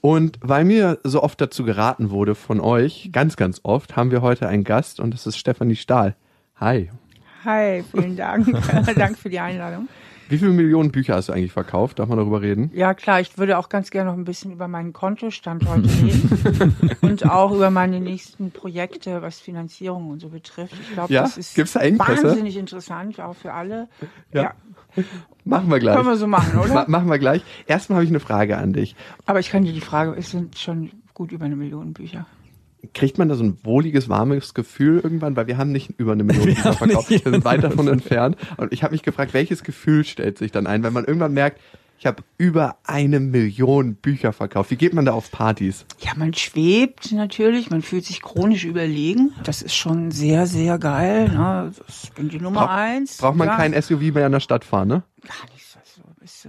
Und weil mir so oft dazu geraten wurde von euch, ganz, ganz oft, haben wir heute einen Gast und das ist Stefanie Stahl. Hi. Hi, vielen Dank. Danke für die Einladung. Wie viele Millionen Bücher hast du eigentlich verkauft? Darf man darüber reden? Ja, klar, ich würde auch ganz gerne noch ein bisschen über meinen Kontostand heute reden und auch über meine nächsten Projekte, was Finanzierung und so betrifft. Ich glaube, Ja? das ist da wahnsinnig interessant, auch für alle. Ja. Machen wir gleich. Können wir so machen, oder? Ma machen wir gleich. Erstmal habe ich eine Frage an dich. Aber ich kann dir die Frage, es sind schon gut über eine Million Bücher. Kriegt man da so ein wohliges, warmes Gefühl irgendwann? Weil wir haben nicht über eine Million Bücher verkauft. Wir sind weit davon entfernt. Und ich habe mich gefragt, welches Gefühl stellt sich dann ein, wenn man irgendwann merkt, ich habe über eine Million Bücher verkauft. Wie geht man da auf Partys? Ja, man schwebt natürlich, man fühlt sich chronisch überlegen. Das ist schon sehr, sehr geil. Ne? Ich bin die Nummer Bra- eins. Braucht man ja. kein SUV mehr in der Stadt fahren, ne? Gar nicht so. Ist, äh,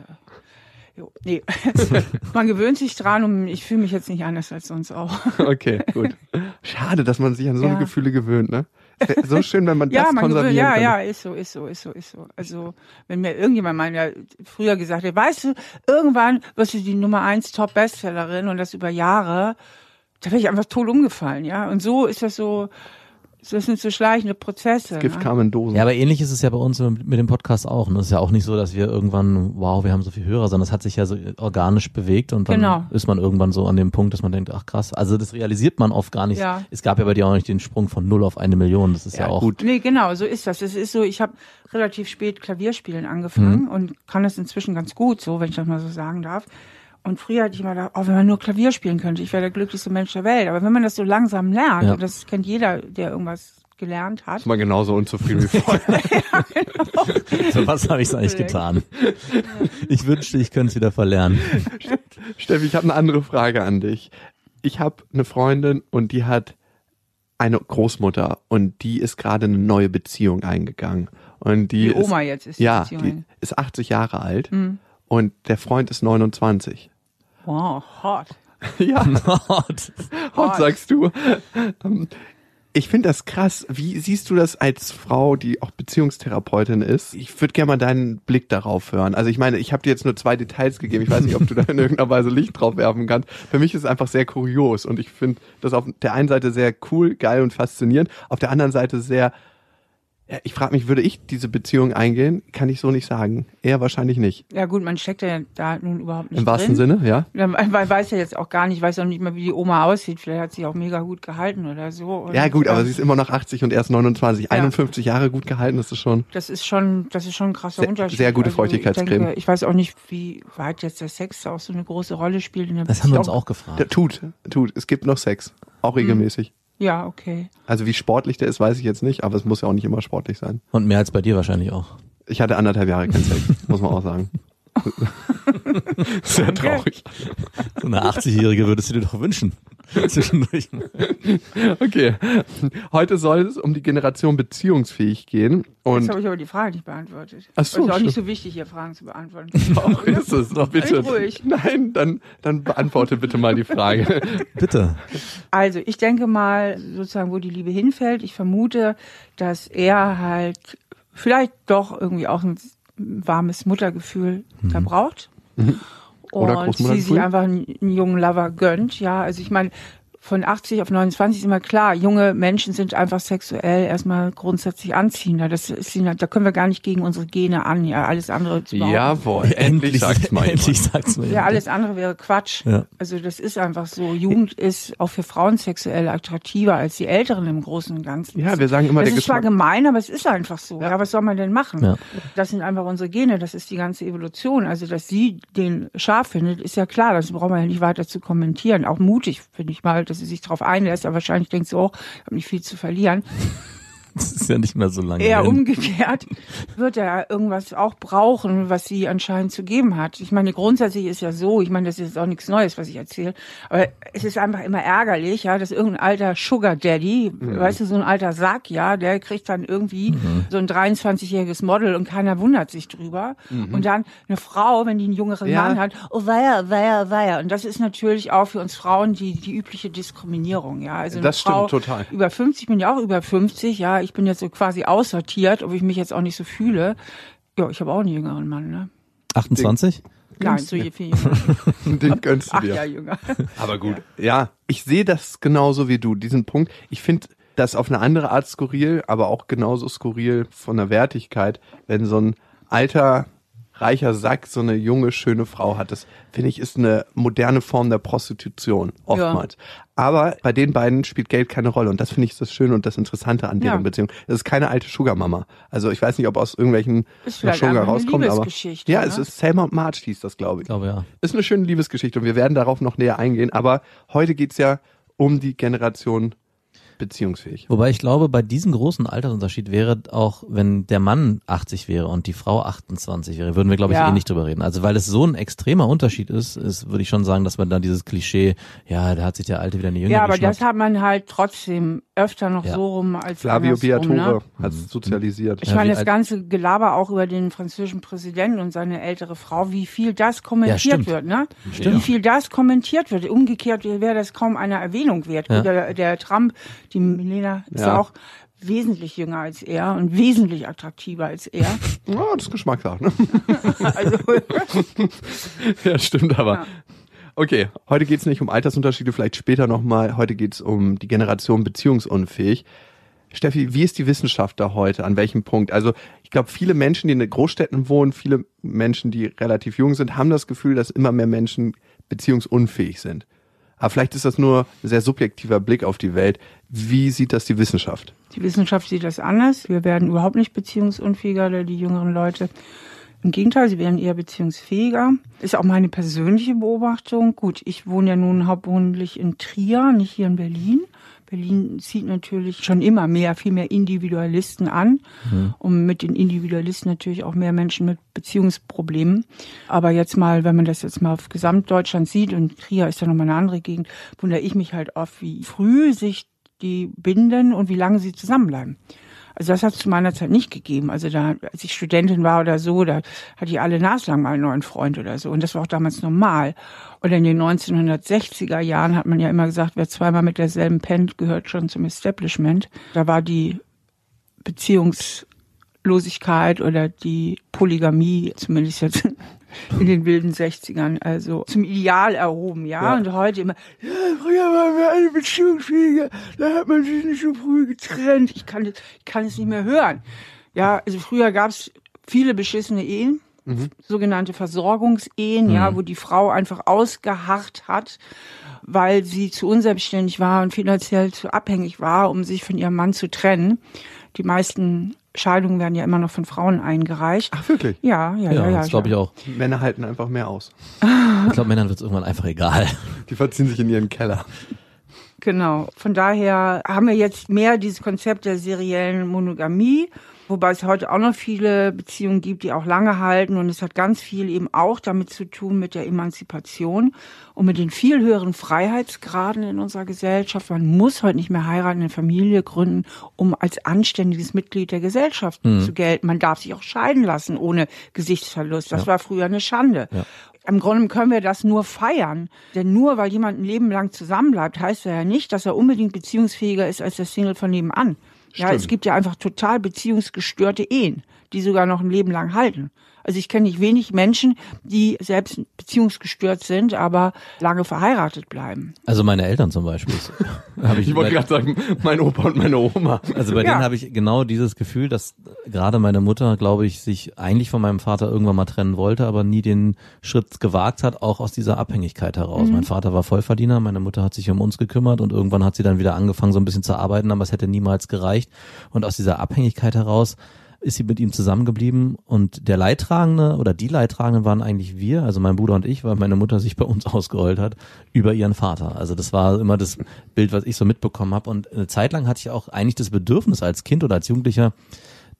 jo, nee. man gewöhnt sich dran und ich fühle mich jetzt nicht anders als sonst auch. Okay, gut. Schade, dass man sich an so Ja. Gefühle gewöhnt, ne? So schön, wenn man ja, das man gewöhnt, konservieren ja, könnte. ja, ist so, ist so, ist so, ist so. Also, wenn mir irgendjemand mal ja früher gesagt hat, weißt du, irgendwann wirst du die Nummer eins Top-Bestsellerin und das über Jahre, da wäre ich einfach tot umgefallen, ja. Und so ist das so, das sind so schleichende Prozesse. Gift ne? kam in Dosen. Ja, aber ähnlich ist es ja bei uns mit dem Podcast auch. Und es ist ja auch nicht so, dass wir irgendwann, wow, wir haben so viel Hörer, sondern es hat sich ja so organisch bewegt und dann Genau. ist man irgendwann so an dem Punkt, dass man denkt, ach krass, also das realisiert man oft gar nicht. Ja. Es gab ja bei dir auch nicht den Sprung von null auf eine Million. Das ist ja, Ja, auch. gut. Nee, genau, so ist das. Es ist so, ich habe relativ spät Klavierspielen angefangen Mhm. und kann das inzwischen ganz gut, so, wenn ich das mal so sagen darf. Und früher hatte ich immer gedacht, oh, wenn man nur Klavier spielen könnte, ich wäre der glücklichste Mensch der Welt. Aber wenn man das so langsam lernt, Ja. und das kennt jeder, der irgendwas gelernt hat, Ist mal genauso unzufrieden wie vorher. So was habe ich eigentlich getan. Ich wünschte, ich könnte es wieder verlernen. Steffi, ich habe eine andere Frage an dich. Ich habe eine Freundin und die hat eine Großmutter und die ist gerade eine neue Beziehung eingegangen. Und die, die ist, Oma jetzt ist die ja, Beziehung. die ist 80 Jahre alt Mhm. und der Freund ist 29. Wow, hot. Ja, Gott. Hot, sagst du. Ähm, Ich finde das krass. Wie siehst du das als Frau, die auch Beziehungstherapeutin ist? Ich würde gerne mal deinen Blick darauf hören. Also ich meine, ich habe dir jetzt nur zwei Details gegeben. Ich weiß nicht, ob du da in irgendeiner Weise Licht drauf werfen kannst. Für mich ist es einfach sehr kurios und ich finde das auf der einen Seite sehr cool, geil und faszinierend, auf der anderen Seite sehr ich frage mich, würde ich diese Beziehung eingehen? Kann ich so nicht sagen. Eher wahrscheinlich nicht. Ja gut, man steckt ja da nun überhaupt nicht Im wahrsten drin. Sinne, ja? Ja, Man man weiß ja jetzt auch gar nicht, weiß auch nicht mal, wie die Oma aussieht. Vielleicht hat sie auch mega gut gehalten oder so. Und, Ja gut, aber ähm, sie ist immer noch 80 und erst 29. 51 Jahre gut gehalten, das ist schon... Das ist schon, das ist schon ein krasser Sehr- Unterschied. sehr gute ich, Feuchtigkeitscreme. denke, ich weiß auch nicht, wie weit jetzt der Sex auch so eine große Rolle spielt in der Das haben wir uns Beziehung. auch gefragt. Der tut, tut. Es gibt noch Sex. Auch regelmäßig. Ja, okay. Also wie sportlich der ist, weiß ich jetzt nicht, aber es muss ja auch nicht immer sportlich sein. Und mehr als bei dir wahrscheinlich auch. Ich hatte anderthalb Jahre keinen Sex, muss man auch sagen. Sehr traurig. So eine 80-Jährige würdest du dir doch wünschen. Zwischendurch. Okay. Heute soll es um die Generation beziehungsfähig gehen. Jetzt Und habe ich aber die Frage nicht beantwortet. Ach so, ist auch nicht so wichtig, hier Fragen zu beantworten. auch ist es doch bitte. Ruhig. Nein, dann, dann beantworte bitte mal die Frage. Bitte. Also, ich denke mal, sozusagen, wo die Liebe hinfällt, ich vermute, dass er halt vielleicht doch irgendwie auch ein warmes Muttergefühl da braucht. Mhm. Oder Und sie Großmuttergefühl? sich einfach einen, einen jungen Lover gönnt, ja. Also ich meine, von 80 auf 29 ist immer klar, junge Menschen sind einfach sexuell erstmal grundsätzlich anziehender. Das ist, ihnen- da können wir gar nicht gegen unsere Gene an, ja. Alles andere zu behaupten. Jawohl, endlich sagt's mal endlich jemand. sagt's mal Ja, alles andere wäre Quatsch. Ja. Also das ist einfach so. Jugend ist auch für Frauen sexuell attraktiver als die Älteren im Großen und Ganzen. Ja, wir sagen immer, das der ist zwar Geschmack... gemein, aber es ist einfach so. Ja. was soll man denn machen? Ja. Das sind einfach unsere Gene, das ist die ganze Evolution. Also, dass sie den scharf findet, ist ja klar, das braucht man ja nicht weiter zu kommentieren. Auch mutig, finde ich mal, dass sie sich darauf einlässt, aber wahrscheinlich denkt sie auch, ich habe nicht viel zu verlieren. Das ist ja nicht mehr so lange. Eher hin. umgekehrt wird er irgendwas auch brauchen, was sie anscheinend zu geben hat. Ich meine, grundsätzlich ist ja so, ich meine, das ist jetzt auch nichts Neues, was ich erzähle, aber es ist einfach immer ärgerlich, ja, dass irgendein alter Sugar Daddy, weißt du, so ein alter Sack, ja, der kriegt dann irgendwie so ein 23-jähriges Model und keiner wundert sich drüber. Und dann eine Frau, wenn die einen jüngeren Ja. Mann hat, oh weia, weia, weia. Und das ist natürlich auch für uns Frauen die, die übliche Diskriminierung, ja. Also eine Das stimmt Frau total. Über 50, ich bin ja auch über 50, ja. Ich bin jetzt so quasi aussortiert, ob ich mich jetzt auch nicht so fühle. Ja, ich habe auch einen jüngeren Mann, ne? 28? Nein, so viel jünger. Den gönnst du dir. Jahre jünger. Aber gut. Ja, ich sehe das genauso wie du, diesen Punkt. Ich finde das auf eine andere Art skurril, aber auch genauso skurril von der Wertigkeit, wenn so ein alter, reicher Sack so eine junge, schöne Frau hat. Das, finde ich, ist eine moderne Form der Prostitution, oftmals. Aber bei den beiden spielt Geld keine Rolle und das finde ich das Schöne und das Interessante an deren Ja. Beziehung. Das ist keine alte Sugar-Mama. Also ich weiß nicht, ob aus irgendwelchen Sugar rauskommt, aber Liebesgeschichte, ja, ne? es ist Selma und Marge hieß das, glaube ich. Ich glaube ja. Ist eine schöne Liebesgeschichte und wir werden darauf noch näher eingehen. Aber heute geht's ja um die Generation beziehungsfähig. Wobei ich glaube, bei diesem großen Altersunterschied wäre auch, wenn der Mann 80 wäre und die Frau 28 wäre, würden wir, glaube ich, Ja. eh nicht drüber reden. Also weil es so ein extremer Unterschied ist, ist würde ich schon sagen, dass man da dieses Klischee, ja, da hat sich der Alte wieder eine Jüngere Ja, aber geschnappt. das hat man halt trotzdem öfter noch Ja. so rum als Flavio Beatore ne? hat es sozialisiert. Ich Ja, meine, das ganze Gelaber auch über den französischen Präsidenten und seine ältere Frau, wie viel das kommentiert wird, ne? Stimmt. Wie viel das kommentiert wird. Umgekehrt wäre das kaum einer Erwähnung wert. Ja. Der, der Trump, die Milena, ist Ja. ja auch wesentlich jünger als er und wesentlich attraktiver als er. Ja, das ist Geschmackssache. Ne? Also, ja, stimmt aber. Ja. Okay, heute geht's nicht um Altersunterschiede, vielleicht später nochmal. Heute geht's um die Generation beziehungsunfähig. Steffi, wie ist die Wissenschaft da heute? An welchem Punkt? Also ich glaube, viele Menschen, die in den Großstädten wohnen, viele Menschen, die relativ jung sind, haben das Gefühl, dass immer mehr Menschen beziehungsunfähig sind. Aber vielleicht ist das nur ein sehr subjektiver Blick auf die Welt. Wie sieht das die Wissenschaft? Die Wissenschaft sieht das anders. Wir werden überhaupt nicht beziehungsunfähiger, die jüngeren Leute. Im Gegenteil, sie werden eher beziehungsfähiger. Ist auch meine persönliche Beobachtung. Gut, ich wohne ja nun hauptsächlich in Trier, nicht hier in Berlin. Berlin zieht natürlich schon immer mehr, viel mehr Individualisten an. Und mit den Individualisten natürlich auch mehr Menschen mit Beziehungsproblemen. Aber jetzt mal, wenn man das jetzt mal auf Gesamtdeutschland sieht, und Trier ist ja nochmal eine andere Gegend, wundere ich mich halt oft, wie früh sich die binden und wie lange sie zusammenbleiben. Also das hat es zu meiner Zeit nicht gegeben. Also da, als ich Studentin war oder so, da hatte ich alle naslang mal einen neuen Freund oder so. Und das war auch damals normal. Oder in den 1960er Jahren hat man ja immer gesagt, wer zweimal mit derselben pennt, gehört schon zum Establishment. Da war die Beziehungslosigkeit oder die Polygamie, zumindest jetzt in den wilden 60ern, also zum Ideal erhoben, ja. Ja. Und heute immer, ja, früher waren wir alle beziehungsfähiger, da hat man sich nicht so früh getrennt. Ich kann, ich kann es nicht mehr hören. Ja, also früher gab es viele beschissene Ehen, sogenannte Versorgungsehen, ja, wo die Frau einfach ausgeharrt hat, weil sie zu unselbstständig war und finanziell zu abhängig war, um sich von ihrem Mann zu trennen. Die meisten Scheidungen werden ja immer noch von Frauen eingereicht. Ach, wirklich? Ja, ja, ja, ja, ja. das glaube ich auch. Männer halten einfach mehr aus. Ich glaube, Männern wird es irgendwann einfach egal. Die verziehen sich in ihren Keller. Genau. Von daher haben wir jetzt mehr dieses Konzept der seriellen Monogamie, wobei es heute auch noch viele Beziehungen gibt, die auch lange halten. Und es hat ganz viel eben auch damit zu tun mit der Emanzipation und mit den viel höheren Freiheitsgraden in unserer Gesellschaft. Man muss heute nicht mehr heiraten, eine Familie gründen, um als anständiges Mitglied der Gesellschaft zu gelten. Man darf sich auch scheiden lassen ohne Gesichtsverlust. Das war früher eine Schande. Im Grunde können wir das nur feiern. Denn nur weil jemand ein Leben lang zusammenbleibt, heißt ja nicht, dass er unbedingt beziehungsfähiger ist als der Single von nebenan. Ja, Stimmt. es gibt ja einfach total beziehungsgestörte Ehen, die sogar noch ein Leben lang halten. Also ich kenne nicht wenig Menschen, die selbst beziehungsgestört sind, aber lange verheiratet bleiben. Also meine Eltern zum Beispiel. Hab Ich wollte gerade sagen, mein Opa und meine Oma. Also bei Ja. denen habe ich genau dieses Gefühl, dass gerade meine Mutter, glaube ich, sich eigentlich von meinem Vater irgendwann mal trennen wollte, aber nie den Schritt gewagt hat, auch aus dieser Abhängigkeit heraus. Mein Vater war Vollverdiener, meine Mutter hat sich um uns gekümmert und irgendwann hat sie dann wieder angefangen, so ein bisschen zu arbeiten, aber es hätte niemals gereicht. Und aus dieser Abhängigkeit heraus ist sie mit ihm zusammengeblieben und der Leidtragende oder die Leidtragenden waren eigentlich wir, also mein Bruder und ich, weil meine Mutter sich bei uns ausgeheult hat über ihren Vater. Also das war immer das Bild, was ich so mitbekommen habe und eine Zeit lang hatte ich auch eigentlich das Bedürfnis als Kind oder als Jugendlicher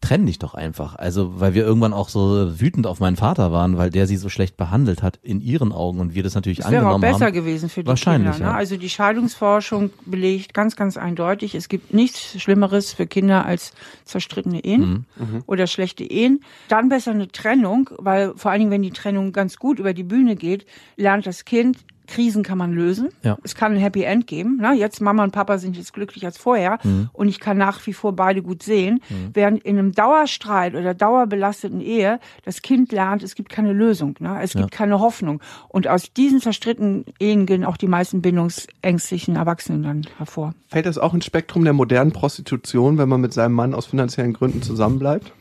trenn dich doch einfach. Also, weil wir irgendwann auch so wütend auf meinen Vater waren, weil der sie so schlecht behandelt hat in ihren Augen und wir das natürlich Das wäre auch angenommen besser haben. gewesen für die Wahrscheinlich, Kinder. Ne? ja. Also die Scheidungsforschung belegt ganz, ganz eindeutig, es gibt nichts Schlimmeres für Kinder als zerstrittene Ehen Mhm. oder schlechte Ehen. Dann besser eine Trennung, weil vor allen Dingen, wenn die Trennung ganz gut über die Bühne geht, lernt das Kind, Krisen kann man lösen. Ja. Es kann ein Happy End geben. Ne? Jetzt Mama und Papa sind jetzt glücklicher als vorher Mhm. und ich kann nach wie vor beide gut sehen. Während in einem Dauerstreit oder dauerbelasteten Ehe das Kind lernt, es gibt keine Lösung. Ne? Es gibt keine Hoffnung. Und aus diesen zerstrittenen Ehen gehen auch die meisten bindungsängstlichen Erwachsenen dann hervor. Fällt das auch ins Spektrum der modernen Prostitution, wenn man mit seinem Mann aus finanziellen Gründen zusammenbleibt?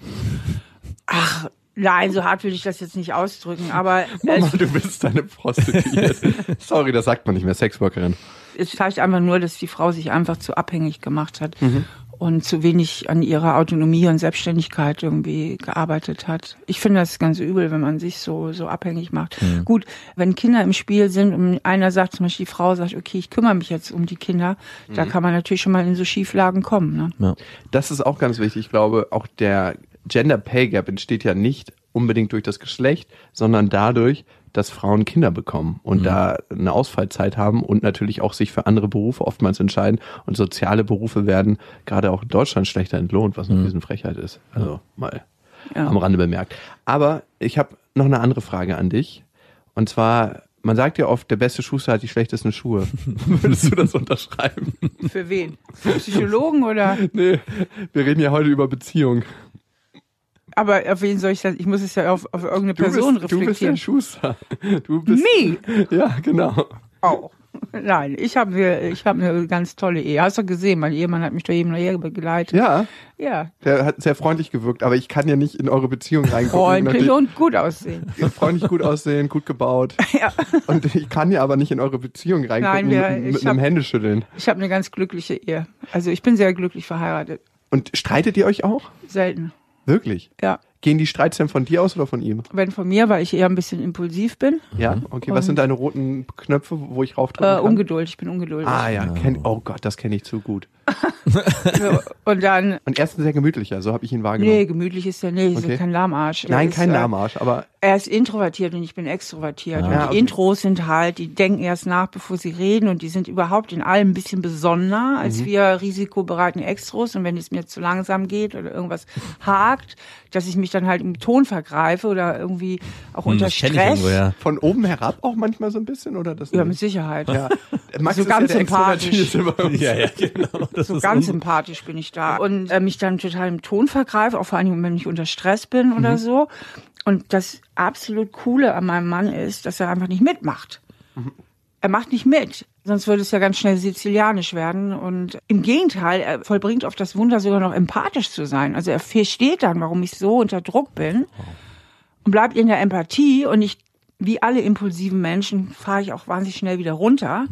Ach, nein, so hart will ich das jetzt nicht ausdrücken, aber Mama, du bist eine Prostituierte. Sorry, das sagt man nicht mehr, Sexworkerin. es zeigt einfach nur, dass die Frau sich einfach zu abhängig gemacht hat. Und zu wenig an ihrer Autonomie und Selbstständigkeit irgendwie gearbeitet hat. Ich finde das ganz übel, wenn man sich so, so abhängig macht. Gut, wenn Kinder im Spiel sind und einer sagt, zum Beispiel die Frau sagt, okay, ich kümmere mich jetzt um die Kinder, da kann man natürlich schon mal in so Schieflagen kommen. Ne? Ja. Das ist auch ganz wichtig. Ich glaube, auch der Gender Pay Gap entsteht ja nicht unbedingt durch das Geschlecht, sondern dadurch, dass Frauen Kinder bekommen und da eine Ausfallzeit haben und natürlich auch sich für andere Berufe oftmals entscheiden. Und soziale Berufe werden gerade auch in Deutschland schlechter entlohnt, was eine Riesenfrechheit ist. Also mal Ja. am Rande bemerkt. Aber ich habe noch eine andere Frage an dich. Und zwar, man sagt ja oft, der beste Schuster hat die schlechtesten Schuhe. Würdest du das unterschreiben? Für wen? Für Psychologen oder? Nee, wir reden ja heute über Beziehung. Aber auf wen soll ich das? Ich muss es ja auf, auf irgendeine Du Person bist, du bist der reflektieren. Schuster. Du bist, Me? Ja, genau. Auch. Nein, ich habe mir, ich habe eine ganz tolle Ehe. Hast du gesehen? Mein Ehemann hat mich durch eben Ehe begleitet. Ja, Ja. der hat sehr freundlich gewirkt, aber ich kann ja nicht in eure Beziehung reingucken. Freundlich und gut aussehen. freundlich gut aussehen, gut gebaut. Ja. Und ich kann ja aber nicht in eure Beziehung reingucken Nein, wir- mit, einem hab- Händeschütteln. Ich habe eine ganz glückliche Ehe. Also ich bin sehr glücklich verheiratet. Und streitet ihr euch auch? Selten. Wirklich? Ja. Gehen die Streits denn von dir aus oder von ihm? Wenn von mir, weil ich eher ein bisschen impulsiv bin. Ja, okay. Was sind deine roten Knöpfe, wo ich raufdrücken Äh, kann? Ungeduld, ich bin ungeduldig. Ah ja, kenn, oh Gott, das kenne ich zu gut. So, und dann, Und er ist ein sehr gemütlicher, so habe ich ihn wahrgenommen. nee, gemütlich ist er nicht, ist Okay. ja kein Lahmarsch. Er Nein, ist, kein äh, Lahmarsch, aber Er ist introvertiert und ich bin extrovertiert. Ja, und die okay. Intros sind halt, die denken erst nach, bevor sie reden und die sind überhaupt in allem ein bisschen besonderer Mhm. als wir risikobereiten Extros. Und wenn es mir zu langsam geht oder irgendwas hakt, dass ich mich dann halt im Ton vergreife oder irgendwie auch Hm, unter das kenn ich Stress. irgendwo, ja. von oben herab auch manchmal so ein bisschen oder das? Ja, nicht? mit Sicherheit. Ja, Max So ist ganz ja sympathisch. Ja, ja, genau. Das So ist ganz un- sympathisch bin ich da. Und äh, mich dann total im Ton vergreife, auch vor allem, wenn ich unter Stress bin Mhm. oder so. Und das absolut Coole an meinem Mann ist, dass er einfach nicht mitmacht. Mhm. Er macht nicht mit. Sonst würde es ja ganz schnell sizilianisch werden. Und im Gegenteil, er vollbringt oft das Wunder, sogar noch empathisch zu sein. Also er versteht dann, warum ich so unter Druck bin und bleibt in der Empathie. Und ich, wie alle impulsiven Menschen, fahre ich auch wahnsinnig schnell wieder runter.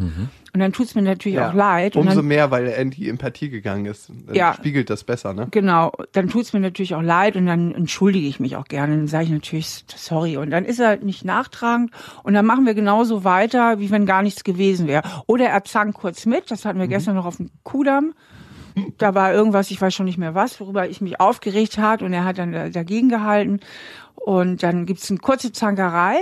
Und dann tut es mir natürlich Mhm. Ja. auch leid. Umso dann, mehr, weil er in die Empathie gegangen ist. Dann Ja. spiegelt das besser, ne? Genau, dann tut's mir natürlich auch leid und dann entschuldige ich mich auch gerne. Dann sage ich natürlich sorry und dann ist er nicht nachtragend und dann machen wir genauso weiter, wie wenn gar nichts gewesen wäre. Oder er zankt kurz mit, das hatten wir gestern noch auf dem Kudamm. Da war irgendwas, ich weiß schon nicht mehr was, worüber ich mich aufgeregt hat und er hat dann da- dagegen gehalten. Und dann gibt's eine kurze Zankerei.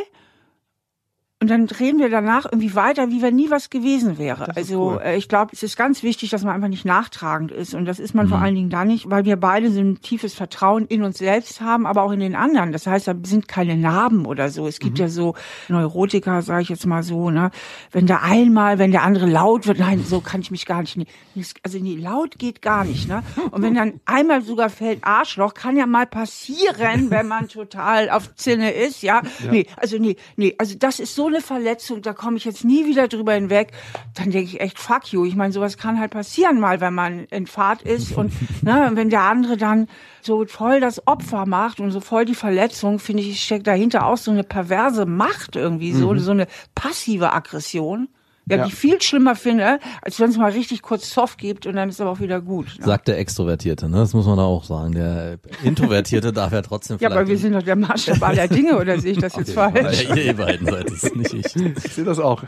Und dann reden wir danach irgendwie weiter, wie wenn nie was gewesen wäre. Also cool. äh, ich glaube, es ist ganz wichtig, dass man einfach nicht nachtragend ist. Und das ist man Mhm. vor allen Dingen da nicht, weil wir beide so ein tiefes Vertrauen in uns selbst haben, aber auch in den anderen. Das heißt, da sind keine Narben oder so. Es Mhm. gibt ja so Neurotiker, sage ich jetzt mal so, ne? Wenn da einmal, wenn der andere laut wird, nein, so kann ich mich gar nicht. Also nee, laut geht gar nicht, ne? Und wenn dann einmal sogar fällt Arschloch, kann ja mal passieren, wenn man total auf Zinne ist, ja? Nee, also nee, nee, also das ist so eine Verletzung, da komme ich jetzt nie wieder drüber hinweg. Dann denke ich echt, fuck you. Ich meine, sowas kann halt passieren mal, wenn man in Fahrt ist und ne, wenn der andere dann so voll das Opfer macht und so voll die Verletzung, finde ich, steckt dahinter auch so eine perverse Macht irgendwie, so, so eine passive Aggression. Ja, Ja. die ich viel schlimmer finde, als wenn es mal richtig kurz soft gibt und dann ist aber auch wieder gut. Ne? Sagt der Extrovertierte, ne? Das muss man da auch sagen. Der Introvertierte darf ja trotzdem Ja, aber wir sind doch der Maßstab aller Dinge, oder sehe ich das jetzt falsch? ja, ihr beiden seid es, nicht ich. Ich sehe das auch.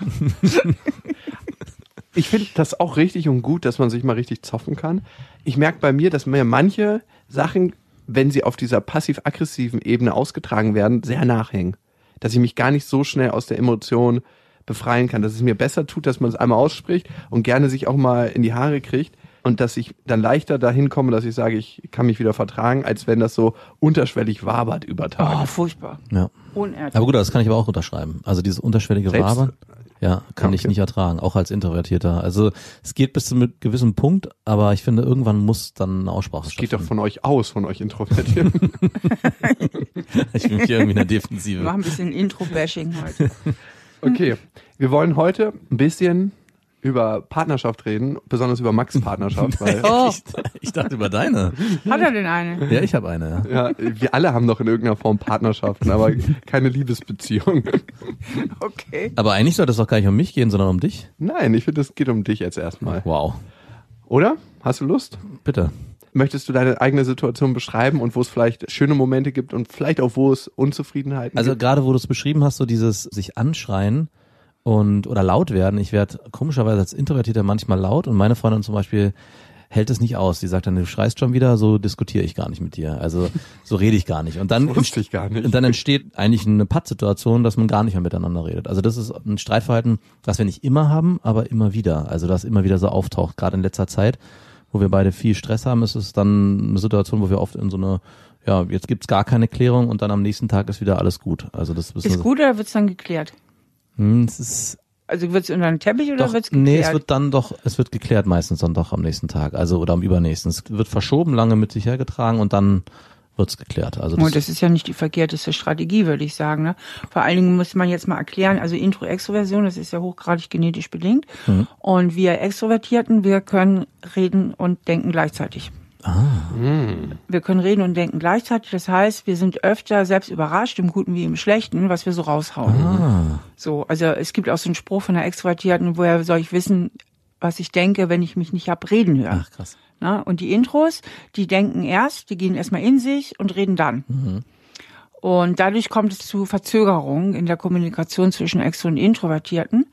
ich finde das auch richtig und gut, dass man sich mal richtig zoffen kann. Ich merke bei mir, dass mir manche Sachen, wenn sie auf dieser passiv-aggressiven Ebene ausgetragen werden, sehr nachhängen. Dass ich mich gar nicht so schnell aus der Emotion befreien kann. Dass es mir besser tut, dass man es einmal ausspricht und gerne sich auch mal in die Haare kriegt. Und dass ich dann leichter dahin komme, dass ich sage, ich kann mich wieder vertragen, als wenn das so unterschwellig wabert über Tage. Oh, furchtbar. Ja. Unehrlich. Aber gut, das kann ich aber auch unterschreiben. Also dieses unterschwellige Selbst- Wabern, ja, kann Ja, ich okay. nicht ertragen, auch als Introvertierter. Also es geht bis zu einem gewissen Punkt, aber ich finde, irgendwann muss dann eine Aussprache Das geht doch von euch aus, von euch Introvertierten. Ich bin hier irgendwie in der Wir Defensive. machen ein bisschen Intro-Bashing heute. Okay, wir wollen heute ein bisschen über Partnerschaft reden, besonders über Max Partnerschaft, weil Oh, Ich, ich dachte über deine. hat er denn eine? Ja, ich habe eine. Ja. ja, wir alle haben doch in irgendeiner Form Partnerschaften, aber keine Liebesbeziehung. Okay. Aber eigentlich sollte es doch gar nicht um mich gehen, sondern um dich. Nein, ich finde, es geht um dich jetzt erstmal. Wow. Oder? Hast du Lust? Bitte. Möchtest du deine eigene Situation beschreiben und wo es vielleicht schöne Momente gibt und vielleicht auch wo es Unzufriedenheiten Also gibt? gerade wo du es beschrieben hast, so dieses sich anschreien und oder laut werden. Ich werde komischerweise als Introvertierter manchmal laut und meine Freundin zum Beispiel hält es nicht aus. Die sagt dann, du schreist schon wieder, so diskutiere ich gar nicht mit dir. Also so rede ich gar nicht. Und dann ich gar nicht. Und dann entsteht eigentlich eine Pattsituation, dass man gar nicht mehr miteinander redet. Also das ist ein Streitverhalten, das wir nicht immer haben, aber immer wieder. Also das immer wieder so auftaucht. Gerade in letzter Zeit, wo wir beide viel Stress haben, ist es dann eine Situation, wo wir oft in so eine, ja, jetzt gibt's gar keine Klärung und dann am nächsten Tag ist wieder alles gut. Also das Ist gut oder wird's dann geklärt? Hm, es ist Also wird's unter den Teppich oder doch, wird's geklärt? nee, es wird dann doch, es wird geklärt meistens dann doch am nächsten Tag, also oder am übernächsten. Es wird verschoben, lange mit sich hergetragen und dann wird's geklärt. Also Oh, das, das ist ja nicht die verkehrteste Strategie, würde ich sagen. Ne? Vor allen Dingen muss man jetzt mal erklären, also Intro-Extroversion, das ist ja hochgradig genetisch bedingt. Mhm. Und wir Extrovertierten, wir können reden und denken gleichzeitig. Wir können reden und denken gleichzeitig. Das heißt, wir sind öfter selbst überrascht, im Guten wie im Schlechten, was wir so raushauen. ah, So, also es gibt auch so einen Spruch von einer Extrovertierten, woher soll ich wissen, was ich denke, wenn ich mich nicht hab reden hören. ach krass. Na, und die Intros, die denken erst, die gehen erstmal in sich und reden dann. Und dadurch kommt es zu Verzögerungen in der Kommunikation zwischen Extro und Introvertierten.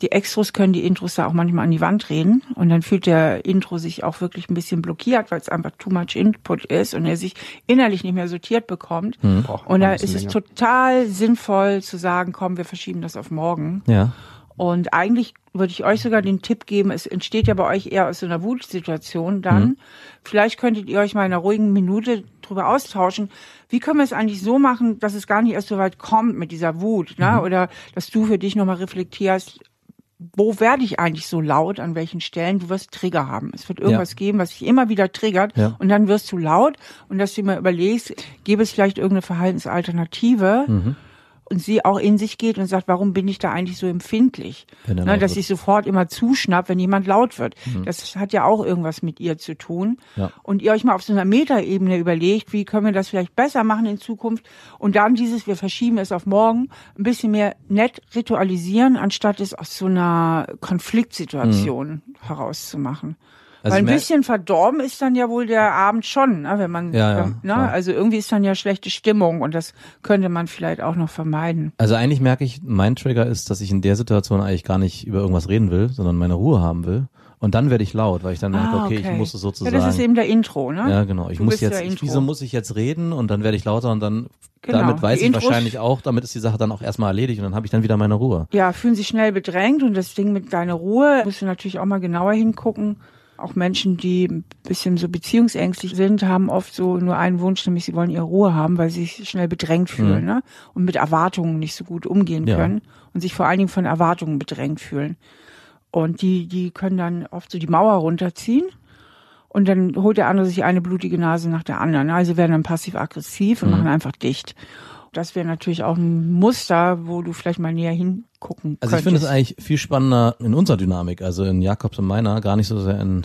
Die Extros können die Intros da auch manchmal an die Wand reden und dann fühlt der Intro sich auch wirklich ein bisschen blockiert, weil es einfach too much input ist und er sich innerlich nicht mehr sortiert bekommt. Braucht Und da ist es länger. total sinnvoll zu sagen, komm, wir verschieben das auf morgen. Ja. Und eigentlich würde ich euch sogar den Tipp geben, es entsteht ja bei euch eher aus so einer Wutsituation dann. Mhm. Vielleicht könntet ihr euch mal in einer ruhigen Minute drüber austauschen. Wie können wir es eigentlich so machen, dass es gar nicht erst so weit kommt mit dieser Wut, Mhm. ne? Oder dass du für dich nochmal reflektierst, wo werde ich eigentlich so laut, an welchen Stellen? Du wirst Trigger haben. Es wird irgendwas geben, was dich immer wieder triggert Ja. und dann wirst du laut und dass du mal überlegst, gäbe es vielleicht irgendeine Verhaltensalternative Mhm. Und sie auch in sich geht und sagt, warum bin ich da eigentlich so empfindlich? Ne, dass wird. Mhm. ich sofort immer zuschnapp, wenn jemand laut wird. Das hat ja auch irgendwas mit ihr zu tun. Ja. Und ihr euch mal auf so einer Metaebene überlegt, wie können wir das vielleicht besser machen in Zukunft und dann dieses, wir verschieben es auf morgen, ein bisschen mehr nett ritualisieren, anstatt es aus so einer Konfliktsituation herauszumachen. Also Weil ein bisschen verdorben ist dann ja wohl der Abend schon, ne, wenn man, Ja, ja, ne, also irgendwie ist dann ja schlechte Stimmung und das könnte man vielleicht auch noch vermeiden. Also eigentlich merke ich, mein Trigger ist, dass ich in der Situation eigentlich gar nicht über irgendwas reden will, sondern meine Ruhe haben will. Und dann werde ich laut, weil ich dann merke, okay, ich muss es sozusagen. Ah, Ja, das ist eben der Intro, ne? Ja, genau. Ich Du muss jetzt, ich, wieso muss ich jetzt reden und dann werde ich lauter und dann, Genau. damit weiß Die ich Intros- wahrscheinlich auch, damit ist die Sache dann auch erstmal erledigt und dann habe ich dann wieder meine Ruhe. Ja, fühlen sich schnell bedrängt und das Ding mit deiner Ruhe musst du natürlich auch mal genauer hingucken. Auch Menschen, die ein bisschen so beziehungsängstlich sind, haben oft so nur einen Wunsch, nämlich sie wollen ihre Ruhe haben, weil sie sich schnell bedrängt fühlen ne? und mit Erwartungen nicht so gut umgehen Ja. können und sich vor allen Dingen von Erwartungen bedrängt fühlen. Und die, die können dann oft so die Mauer runterziehen und dann holt der andere sich eine blutige Nase nach der anderen. Also werden dann passiv-aggressiv und machen einfach dicht. Das wäre natürlich auch ein Muster, wo du vielleicht mal näher hingucken Also ich könntest. finde es eigentlich viel spannender in unserer Dynamik, also in Jakobs und meiner, gar nicht so sehr in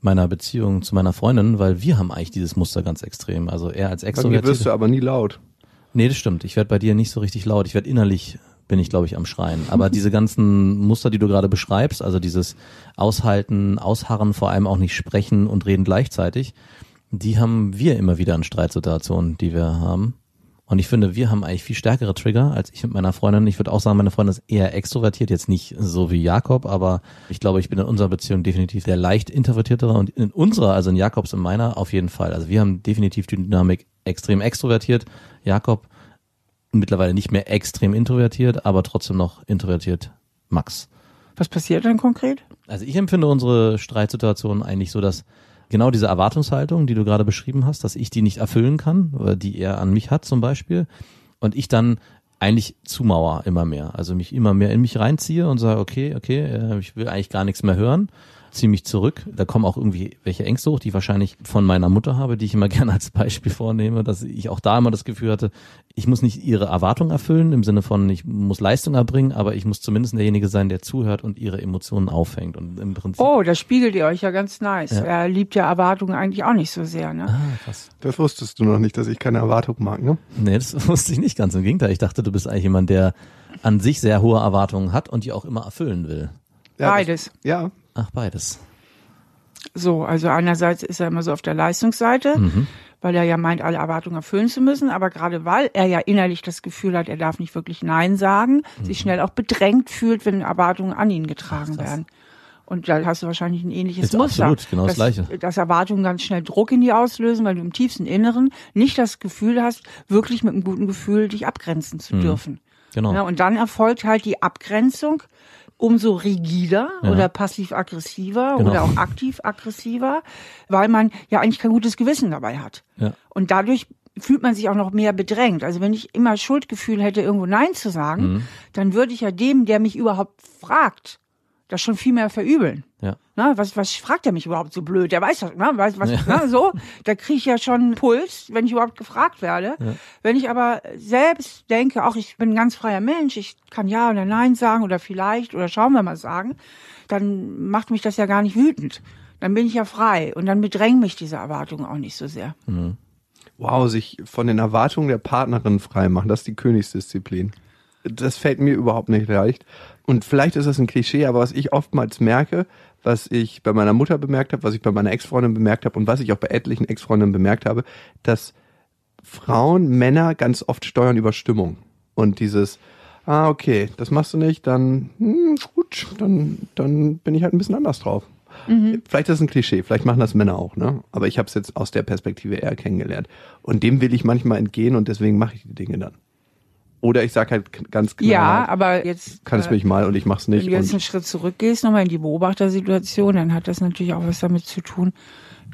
meiner Beziehung zu meiner Freundin, weil wir haben eigentlich dieses Muster ganz extrem. Also er als Bei mir wirst du aber nie laut. Nee, das stimmt. Ich werde bei dir nicht so richtig laut. Ich werde innerlich bin ich, glaube ich, am Schreien. Aber diese ganzen Muster, die du gerade beschreibst, also dieses Aushalten, Ausharren, vor allem auch nicht sprechen und reden gleichzeitig, die haben wir immer wieder in Streitsituationen, die wir haben. Und ich finde, wir haben eigentlich viel stärkere Trigger als ich mit meiner Freundin. Ich würde auch sagen, meine Freundin ist eher extrovertiert, jetzt nicht so wie Jakob, aber ich glaube, ich bin in unserer Beziehung definitiv der leicht introvertiertere und in unserer, also in Jakobs und meiner, auf jeden Fall. Also wir haben definitiv die Dynamik extrem extrovertiert. Jakob mittlerweile nicht mehr extrem introvertiert, aber trotzdem noch introvertiert Max. Was passiert dann konkret? Also ich empfinde unsere Streitsituation eigentlich so, dass genau diese Erwartungshaltung, die du gerade beschrieben hast, dass ich die nicht erfüllen kann, die er an mich hat zum Beispiel, und ich dann eigentlich zumauer immer mehr. Also mich immer mehr in mich reinziehe und sage, okay, okay, äh, ich will eigentlich gar nichts mehr hören ziemlich zurück. Da kommen auch irgendwie welche Ängste hoch, die ich wahrscheinlich von meiner Mutter habe, die ich immer gerne als Beispiel vornehme, dass ich auch da immer das Gefühl hatte, ich muss nicht ihre Erwartungen erfüllen, im Sinne von, ich muss Leistung erbringen, aber ich muss zumindest derjenige sein, der zuhört und ihre Emotionen auffängt. Und im Prinzip. Oh, da spiegelt ihr euch ja ganz nice. Ja. Er liebt ja Erwartungen eigentlich auch nicht so sehr, ne? Ah, krass. Das wusstest du noch nicht, dass ich keine Erwartung mag, ne? Nee, das wusste ich nicht ganz. Im Gegenteil, ich dachte, du bist eigentlich jemand, der an sich sehr hohe Erwartungen hat und die auch immer erfüllen will. Ja, Beides. Das, ja. Ach, beides. So, also einerseits ist er immer so auf der Leistungsseite, mhm. weil er ja meint, alle Erwartungen erfüllen zu müssen, aber gerade weil er ja innerlich das Gefühl hat, er darf nicht wirklich Nein sagen, mhm. sich schnell auch bedrängt fühlt, wenn Erwartungen an ihn getragen Ach, werden. Und da hast du wahrscheinlich ein ähnliches ist Muster. Absolut, genau das, das Gleiche. Dass Erwartungen ganz schnell Druck in die auslösen, weil du im tiefsten Inneren nicht das Gefühl hast, wirklich mit einem guten Gefühl dich abgrenzen zu mhm. dürfen. Genau. Ja, und dann erfolgt halt die Abgrenzung umso rigider ja. oder passiv-aggressiver genau. oder auch aktiv-aggressiver, weil man ja eigentlich kein gutes Gewissen dabei hat. Ja. Und dadurch fühlt man sich auch noch mehr bedrängt. Also wenn ich immer Schuldgefühl hätte, irgendwo Nein zu sagen, mhm. dann würde ich ja dem, der mich überhaupt fragt, das schon viel mehr verübeln. Ja. Na, was, was fragt er mich überhaupt so blöd? Der weiß das, ne? Weiß, was, ja. na, so. Da kriege ich ja schon Puls, wenn ich überhaupt gefragt werde. Ja. Wenn ich aber selbst denke, auch ich bin ein ganz freier Mensch, ich kann ja oder nein sagen oder vielleicht oder schauen wir mal sagen, dann macht mich das ja gar nicht wütend. Dann bin ich ja frei und dann bedrängen mich diese Erwartungen auch nicht so sehr. Mhm. Wow, sich von den Erwartungen der Partnerin frei machen, das ist die Königsdisziplin. Das fällt mir überhaupt nicht leicht. Und vielleicht ist das ein Klischee, aber was ich oftmals merke, was ich bei meiner Mutter bemerkt habe, was ich bei meiner Ex-Freundin bemerkt habe und was ich auch bei etlichen Ex-Freundinnen bemerkt habe, dass Frauen Männer ganz oft steuern über Stimmung. Und dieses, ah, okay, das machst du nicht, dann hm, gut, dann, dann bin ich halt ein bisschen anders drauf. Mhm. Vielleicht ist das ein Klischee, vielleicht machen das Männer auch, ne? Aber ich habe es jetzt aus der Perspektive eher kennengelernt. Und dem will ich manchmal entgehen und deswegen mache ich die Dinge dann. Oder ich sage halt ganz klar. Ja, aber jetzt. Kann es äh, mich mal und ich mach's nicht. Wenn du jetzt einen Schritt zurückgehst, nochmal in die Beobachtersituation, dann hat das natürlich auch was damit zu tun,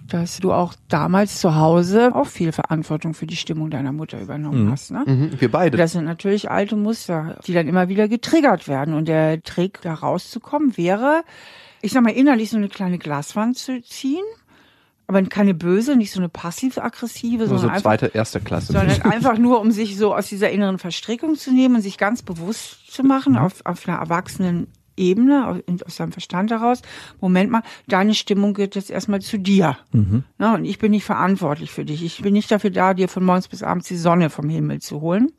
dass du auch damals zu Hause auch viel Verantwortung für die Stimmung deiner Mutter übernommen mhm. hast. Ne? Mhm, wir beide. Das sind natürlich alte Muster, die dann immer wieder getriggert werden. Und der Trick, da rauszukommen, wäre, ich sag mal, innerlich so eine kleine Glaswand zu ziehen aber keine böse, nicht so eine passiv-aggressive, sondern so einfach, zweite, erste Klasse. Sondern einfach nur, um sich so aus dieser inneren Verstrickung zu nehmen und sich ganz bewusst zu machen, mhm. auf, auf einer erwachsenen Ebene, aus seinem Verstand heraus, Moment mal, deine Stimmung geht jetzt erstmal zu dir. Mhm. Na, und ich bin nicht verantwortlich für dich. Ich bin nicht dafür da, dir von morgens bis abends die Sonne vom Himmel zu holen.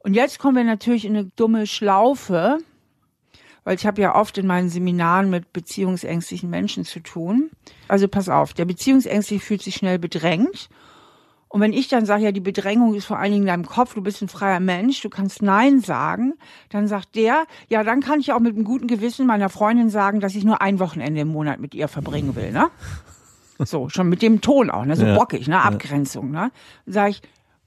Und jetzt kommen wir natürlich in eine dumme Schlaufe, weil ich habe ja oft in meinen Seminaren mit beziehungsängstlichen Menschen zu tun. Also pass auf, der Beziehungsängstliche fühlt sich schnell bedrängt. Und wenn ich dann sage, ja, die Bedrängung ist vor allen Dingen in deinem Kopf, du bist ein freier Mensch, du kannst Nein sagen, dann sagt der, ja, dann kann ich auch mit einem guten Gewissen meiner Freundin sagen, dass ich nur ein Wochenende im Monat mit ihr verbringen will, ne? So, schon mit dem Ton auch, ne? So ja. bockig, ne? Abgrenzung, ne? Sag ich,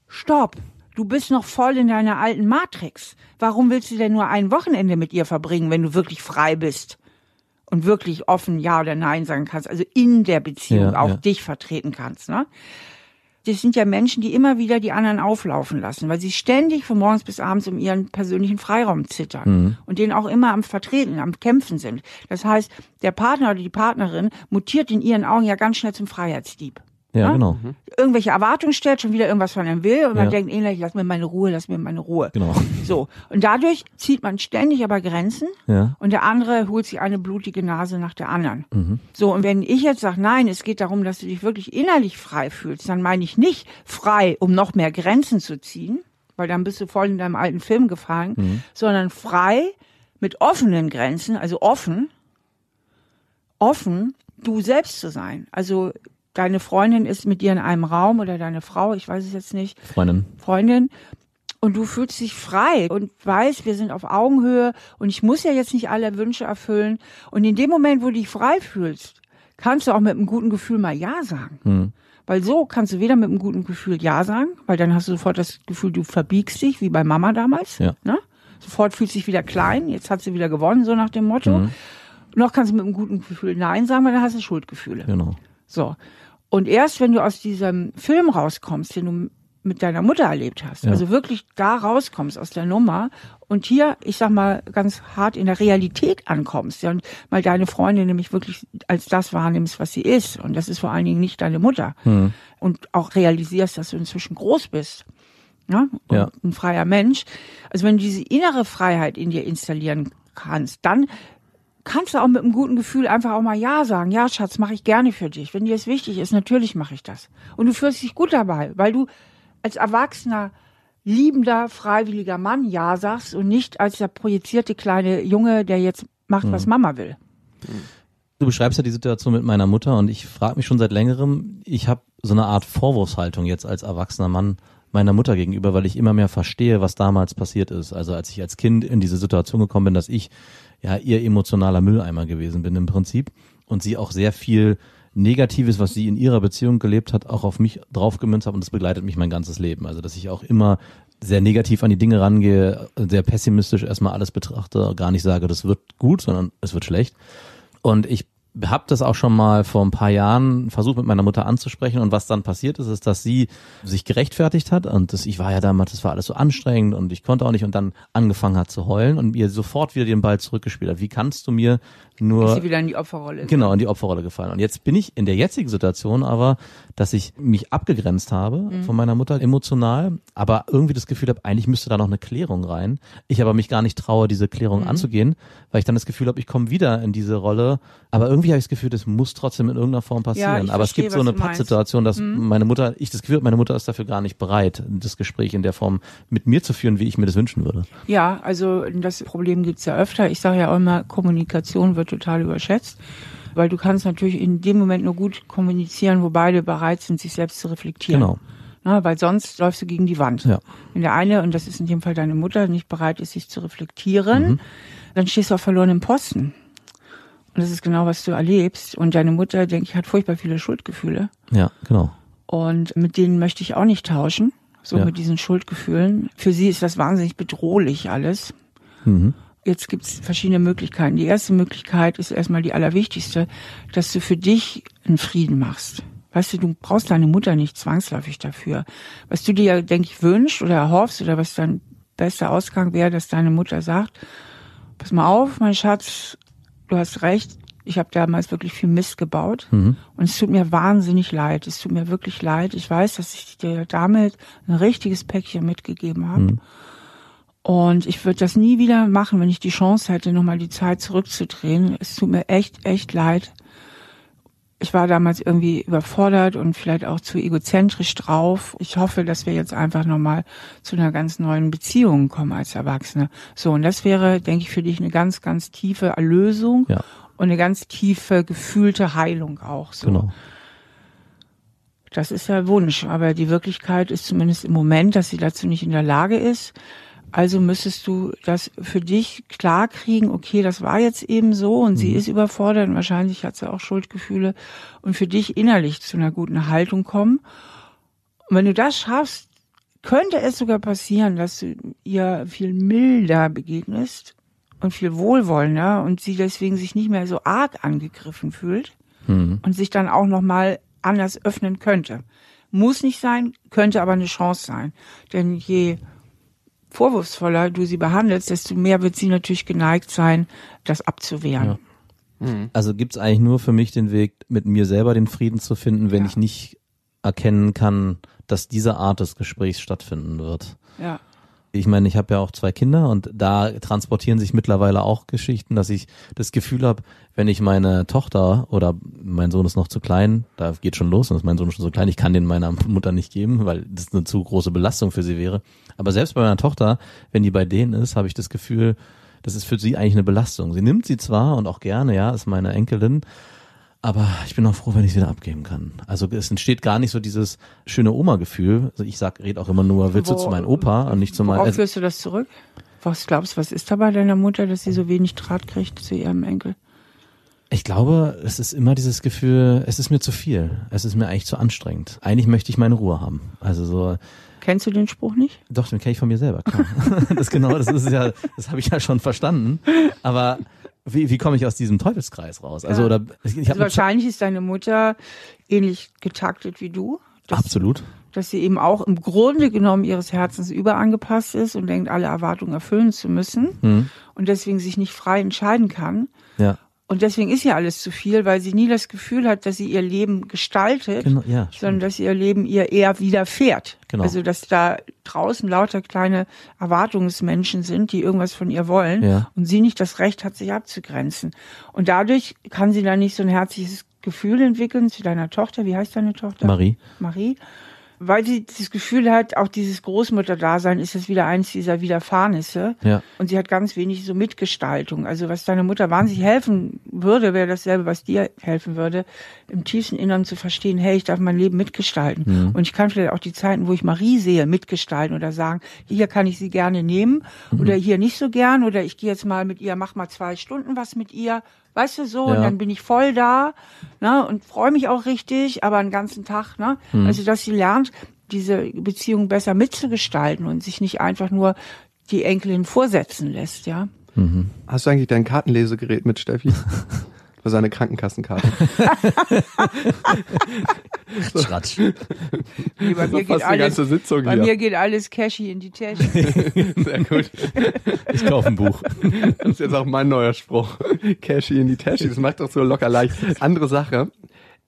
stopp, Du bist noch voll in deiner alten Matrix. Warum willst du denn nur ein Wochenende mit ihr verbringen, wenn du wirklich frei bist? Und wirklich offen Ja oder Nein sagen kannst, also in der Beziehung ja, auch ja. dich vertreten kannst, ne? Das sind ja Menschen, die immer wieder die anderen auflaufen lassen, weil sie ständig von morgens bis abends um ihren persönlichen Freiraum zittern mhm. und den auch immer am Vertreten, am Kämpfen sind. Das heißt, der Partner oder die Partnerin mutiert in ihren Augen ja ganz schnell zum Freiheitsdieb. Ja, ja, genau. Mhm. Irgendwelche Erwartungen stellt, schon wieder irgendwas von ihm will und man denkt innerlich, lass mir meine Ruhe, lass mir meine Ruhe. Genau. So. Und dadurch zieht man ständig aber Grenzen ja. und der andere holt sich eine blutige Nase nach der anderen. Mhm. So. Und wenn ich jetzt sage, nein, es geht darum, dass du dich wirklich innerlich frei fühlst, dann meine ich nicht frei, um noch mehr Grenzen zu ziehen, weil dann bist du voll in deinem alten Film gefangen, sondern frei mit offenen Grenzen, also offen, offen, du selbst zu sein. Also deine Freundin ist mit dir in einem Raum oder deine Frau, ich weiß es jetzt nicht, Freundin. Freundin und du fühlst dich frei und weißt, wir sind auf Augenhöhe und ich muss ja jetzt nicht alle Wünsche erfüllen. Und in dem Moment, wo du dich frei fühlst, kannst du auch mit einem guten Gefühl mal Ja sagen. Hm. Weil so kannst du weder mit einem guten Gefühl Ja sagen, weil dann hast du sofort das Gefühl, du verbiegst dich, wie bei Mama damals. Ja. Ne? Sofort fühlst du dich wieder klein, jetzt hat sie wieder gewonnen, so nach dem Motto. Mhm. Noch kannst du mit einem guten Gefühl Nein sagen, weil dann hast du Schuldgefühle. Genau. So. Und erst wenn du aus diesem Film rauskommst, den du mit deiner Mutter erlebt hast, Ja. also wirklich da rauskommst aus der Nummer und hier, ich sag mal, ganz hart in der Realität ankommst, ja, und mal deine Freundin nämlich wirklich als das wahrnimmst, was sie ist. Und das ist vor allen Dingen nicht deine Mutter. Und auch realisierst, dass du inzwischen groß bist. Ja, und Ja. ein freier Mensch. Also wenn du diese innere Freiheit in dir installieren kannst, dann kannst du auch mit einem guten Gefühl einfach auch mal Ja sagen. Ja, Schatz, mache ich gerne für dich. Wenn dir das wichtig ist, natürlich mache ich das. Und du fühlst dich gut dabei, weil du als erwachsener, liebender, freiwilliger Mann Ja sagst und nicht als der projizierte kleine Junge, der jetzt macht, was Mama will. Du beschreibst ja die Situation mit meiner Mutter und ich frage mich schon seit längerem, ich habe so eine Art Vorwurfshaltung jetzt als erwachsener Mann meiner Mutter gegenüber, weil ich immer mehr verstehe, was damals passiert ist. Also als ich als Kind in diese Situation gekommen bin, dass ich ja ihr emotionaler Mülleimer gewesen bin im Prinzip und sie auch sehr viel Negatives, was sie in ihrer Beziehung gelebt hat, auch auf mich draufgemünzt hat und das begleitet mich mein ganzes Leben. Also dass ich auch immer sehr negativ an die Dinge rangehe, sehr pessimistisch erstmal alles betrachte, gar nicht sage, das wird gut, sondern es wird schlecht. Und ich habe das auch schon mal vor ein paar Jahren versucht mit meiner Mutter anzusprechen. Und was dann passiert ist, ist, dass sie sich gerechtfertigt hat. Und das, ich war ja damals, das war alles so anstrengend und ich konnte auch nicht. Und dann angefangen hat zu heulen und mir sofort wieder den Ball zurückgespielt hat. Wie kannst du mir nur Dass sie wieder in die Opferrolle ist. Genau, in die Opferrolle gefallen. Und jetzt bin ich in der jetzigen Situation aber, dass ich mich abgegrenzt habe von meiner Mutter emotional, aber irgendwie das Gefühl habe, eigentlich müsste da noch eine Klärung rein. Ich aber mich gar nicht traue, diese Klärung anzugehen, weil ich dann das Gefühl habe, ich komme wieder in diese Rolle. Aber irgendwie habe ich das Gefühl, das muss trotzdem in irgendeiner Form passieren. ich aber es verstehe, gibt so eine. Pattsituation, dass meine Mutter, ich das Gefühl habe, meine Mutter ist dafür gar nicht bereit, das Gespräch in der Form mit mir zu führen, wie ich mir das wünschen würde. Ja, also das Problem gibt's ja öfter. Ich sage ja auch immer, Kommunikation wird total überschätzt, weil du kannst natürlich in dem Moment nur gut kommunizieren, wo beide bereit sind, sich selbst zu reflektieren. Genau. Na, weil sonst läufst du gegen die Wand. Ja. Wenn der eine, und das ist in dem Fall deine Mutter, nicht bereit ist, sich zu reflektieren, Mhm. dann stehst du auf verlorenem Posten. Und das ist genau, was du erlebst. Und deine Mutter, denke ich, hat furchtbar viele Schuldgefühle. Ja, genau. Und mit denen möchte ich auch nicht tauschen. So Ja. mit diesen Schuldgefühlen. Für sie ist das wahnsinnig bedrohlich alles. Mhm. Jetzt gibt's verschiedene Möglichkeiten. Die erste Möglichkeit ist erstmal die allerwichtigste, dass du für dich einen Frieden machst. Weißt du, du brauchst deine Mutter nicht zwangsläufig dafür. Was du dir, denke ich, wünschst oder erhoffst oder was dein bester Ausgang wäre, dass deine Mutter sagt, pass mal auf, mein Schatz, du hast recht, ich habe damals wirklich viel Mist gebaut und es tut mir wahnsinnig leid. Es tut mir wirklich leid. Ich weiß, dass ich dir damit ein richtiges Päckchen mitgegeben habe. Und ich würde das nie wieder machen, wenn ich die Chance hätte, nochmal die Zeit zurückzudrehen. Es tut mir echt, echt leid. Ich war damals irgendwie überfordert und vielleicht auch zu egozentrisch drauf. Ich hoffe, dass wir jetzt einfach nochmal zu einer ganz neuen Beziehung kommen als Erwachsene. So, und das wäre, denke ich, für dich eine ganz, ganz tiefe Erlösung Ja. und eine ganz tiefe gefühlte Heilung auch. So. Genau. Das ist der Wunsch, aber die Wirklichkeit ist zumindest im Moment, dass sie dazu nicht in der Lage ist. Also müsstest du das für dich klar kriegen, okay, das war jetzt eben so und sie ist überfordert und wahrscheinlich hat sie auch Schuldgefühle und für dich innerlich zu einer guten Haltung kommen. Und wenn du das schaffst, könnte es sogar passieren, dass du ihr viel milder begegnest und viel wohlwollender und sie deswegen sich nicht mehr so arg angegriffen fühlt und sich dann auch noch mal anders öffnen könnte. Muss nicht sein, könnte aber eine Chance sein. Denn je vorwurfsvoller du sie behandelst, desto mehr wird sie natürlich geneigt sein, das abzuwehren. Also gibt's eigentlich nur für mich den Weg, mit mir selber den Frieden zu finden, wenn Ja. ich nicht erkennen kann, dass diese Art des Gesprächs stattfinden wird. Ja. Ich meine, ich habe ja auch zwei Kinder und da transportieren sich mittlerweile auch Geschichten, dass ich das Gefühl habe, wenn ich meine Tochter oder mein Sohn ist noch zu klein, da geht schon los und ist mein Sohn schon so klein, ich kann den meiner Mutter nicht geben, weil das eine zu große Belastung für sie wäre. Aber selbst bei meiner Tochter, wenn die bei denen ist, habe ich das Gefühl, das ist für sie eigentlich eine Belastung. Sie nimmt sie zwar und auch gerne, ja, ist meine Enkelin, aber ich bin auch froh, wenn ich es wieder abgeben kann. Also es entsteht gar nicht so dieses schöne Oma-Gefühl. Also ich sag, red auch immer nur, willst du Wo- zu meinem Opa und nicht zu meinem. Worauf Also, führst du das zurück? Was glaubst du, was ist da bei deiner Mutter, dass sie so wenig Draht kriegt zu ihrem Enkel? ich glaube, es ist immer dieses Gefühl, es ist mir zu viel. Es ist mir eigentlich zu anstrengend. Eigentlich möchte ich meine Ruhe haben. Also so, Kennst du den Spruch nicht? doch, den kenne ich von mir selber, klar. das genau, das ist ja, das habe ich ja schon verstanden. Aber wie, wie komme ich aus diesem Teufelskreis raus? Also Ja. oder ich, ich Also wahrscheinlich ist deine Mutter ähnlich getaktet wie du. Dass, absolut. Dass sie eben auch im Grunde genommen ihres Herzens überangepasst ist und denkt, alle Erwartungen erfüllen zu müssen Hm. und deswegen sich nicht frei entscheiden kann. Ja, Und deswegen ist ja alles zu viel, weil sie nie das Gefühl hat, dass sie ihr Leben gestaltet, genau, ja. sondern dass ihr Leben ihr eher widerfährt. Genau. Also dass da draußen lauter kleine Erwartungsmenschen sind, die irgendwas von ihr wollen Ja. und sie nicht das Recht hat, sich abzugrenzen. Und dadurch kann sie dann nicht so ein herzliches Gefühl entwickeln zu deiner Tochter. Wie heißt deine Tochter? Marie. Marie. Weil sie das Gefühl hat, auch dieses Großmutterdasein ist jetzt wieder eins dieser Widerfahrnisse. Ja. Und sie hat ganz wenig so Mitgestaltung. Also was deiner Mutter wahnsinnig helfen würde, wäre dasselbe, was dir helfen würde, im tiefsten Innern zu verstehen, hey, ich darf mein Leben mitgestalten. Mhm. Und ich kann vielleicht auch die Zeiten, wo ich Marie sehe, mitgestalten oder sagen, hier kann ich sie gerne nehmen Mhm. oder hier nicht so gern oder ich gehe jetzt mal mit ihr, mach mal zwei Stunden was mit ihr. Weißt du so, und Ja. dann bin ich voll da ne, und freue mich auch richtig, aber einen ganzen Tag. Ne? Mhm. Also, dass sie lernt, diese Beziehung besser mitzugestalten und sich nicht einfach nur die Enkelin vorsetzen lässt, ja. Hast du eigentlich dein Kartenlesegerät mit, Steffi? Für seine Krankenkassenkarte. Schratsch. Nee, bei, So mir geht alles, ganze Sitzung bei hier. mir geht alles cashy in die Tasche. Sehr gut. Ich kaufe ein Buch. Das ist jetzt auch mein neuer Spruch. Cashy in die Tasche. Das macht doch so locker leicht. Andere Sache.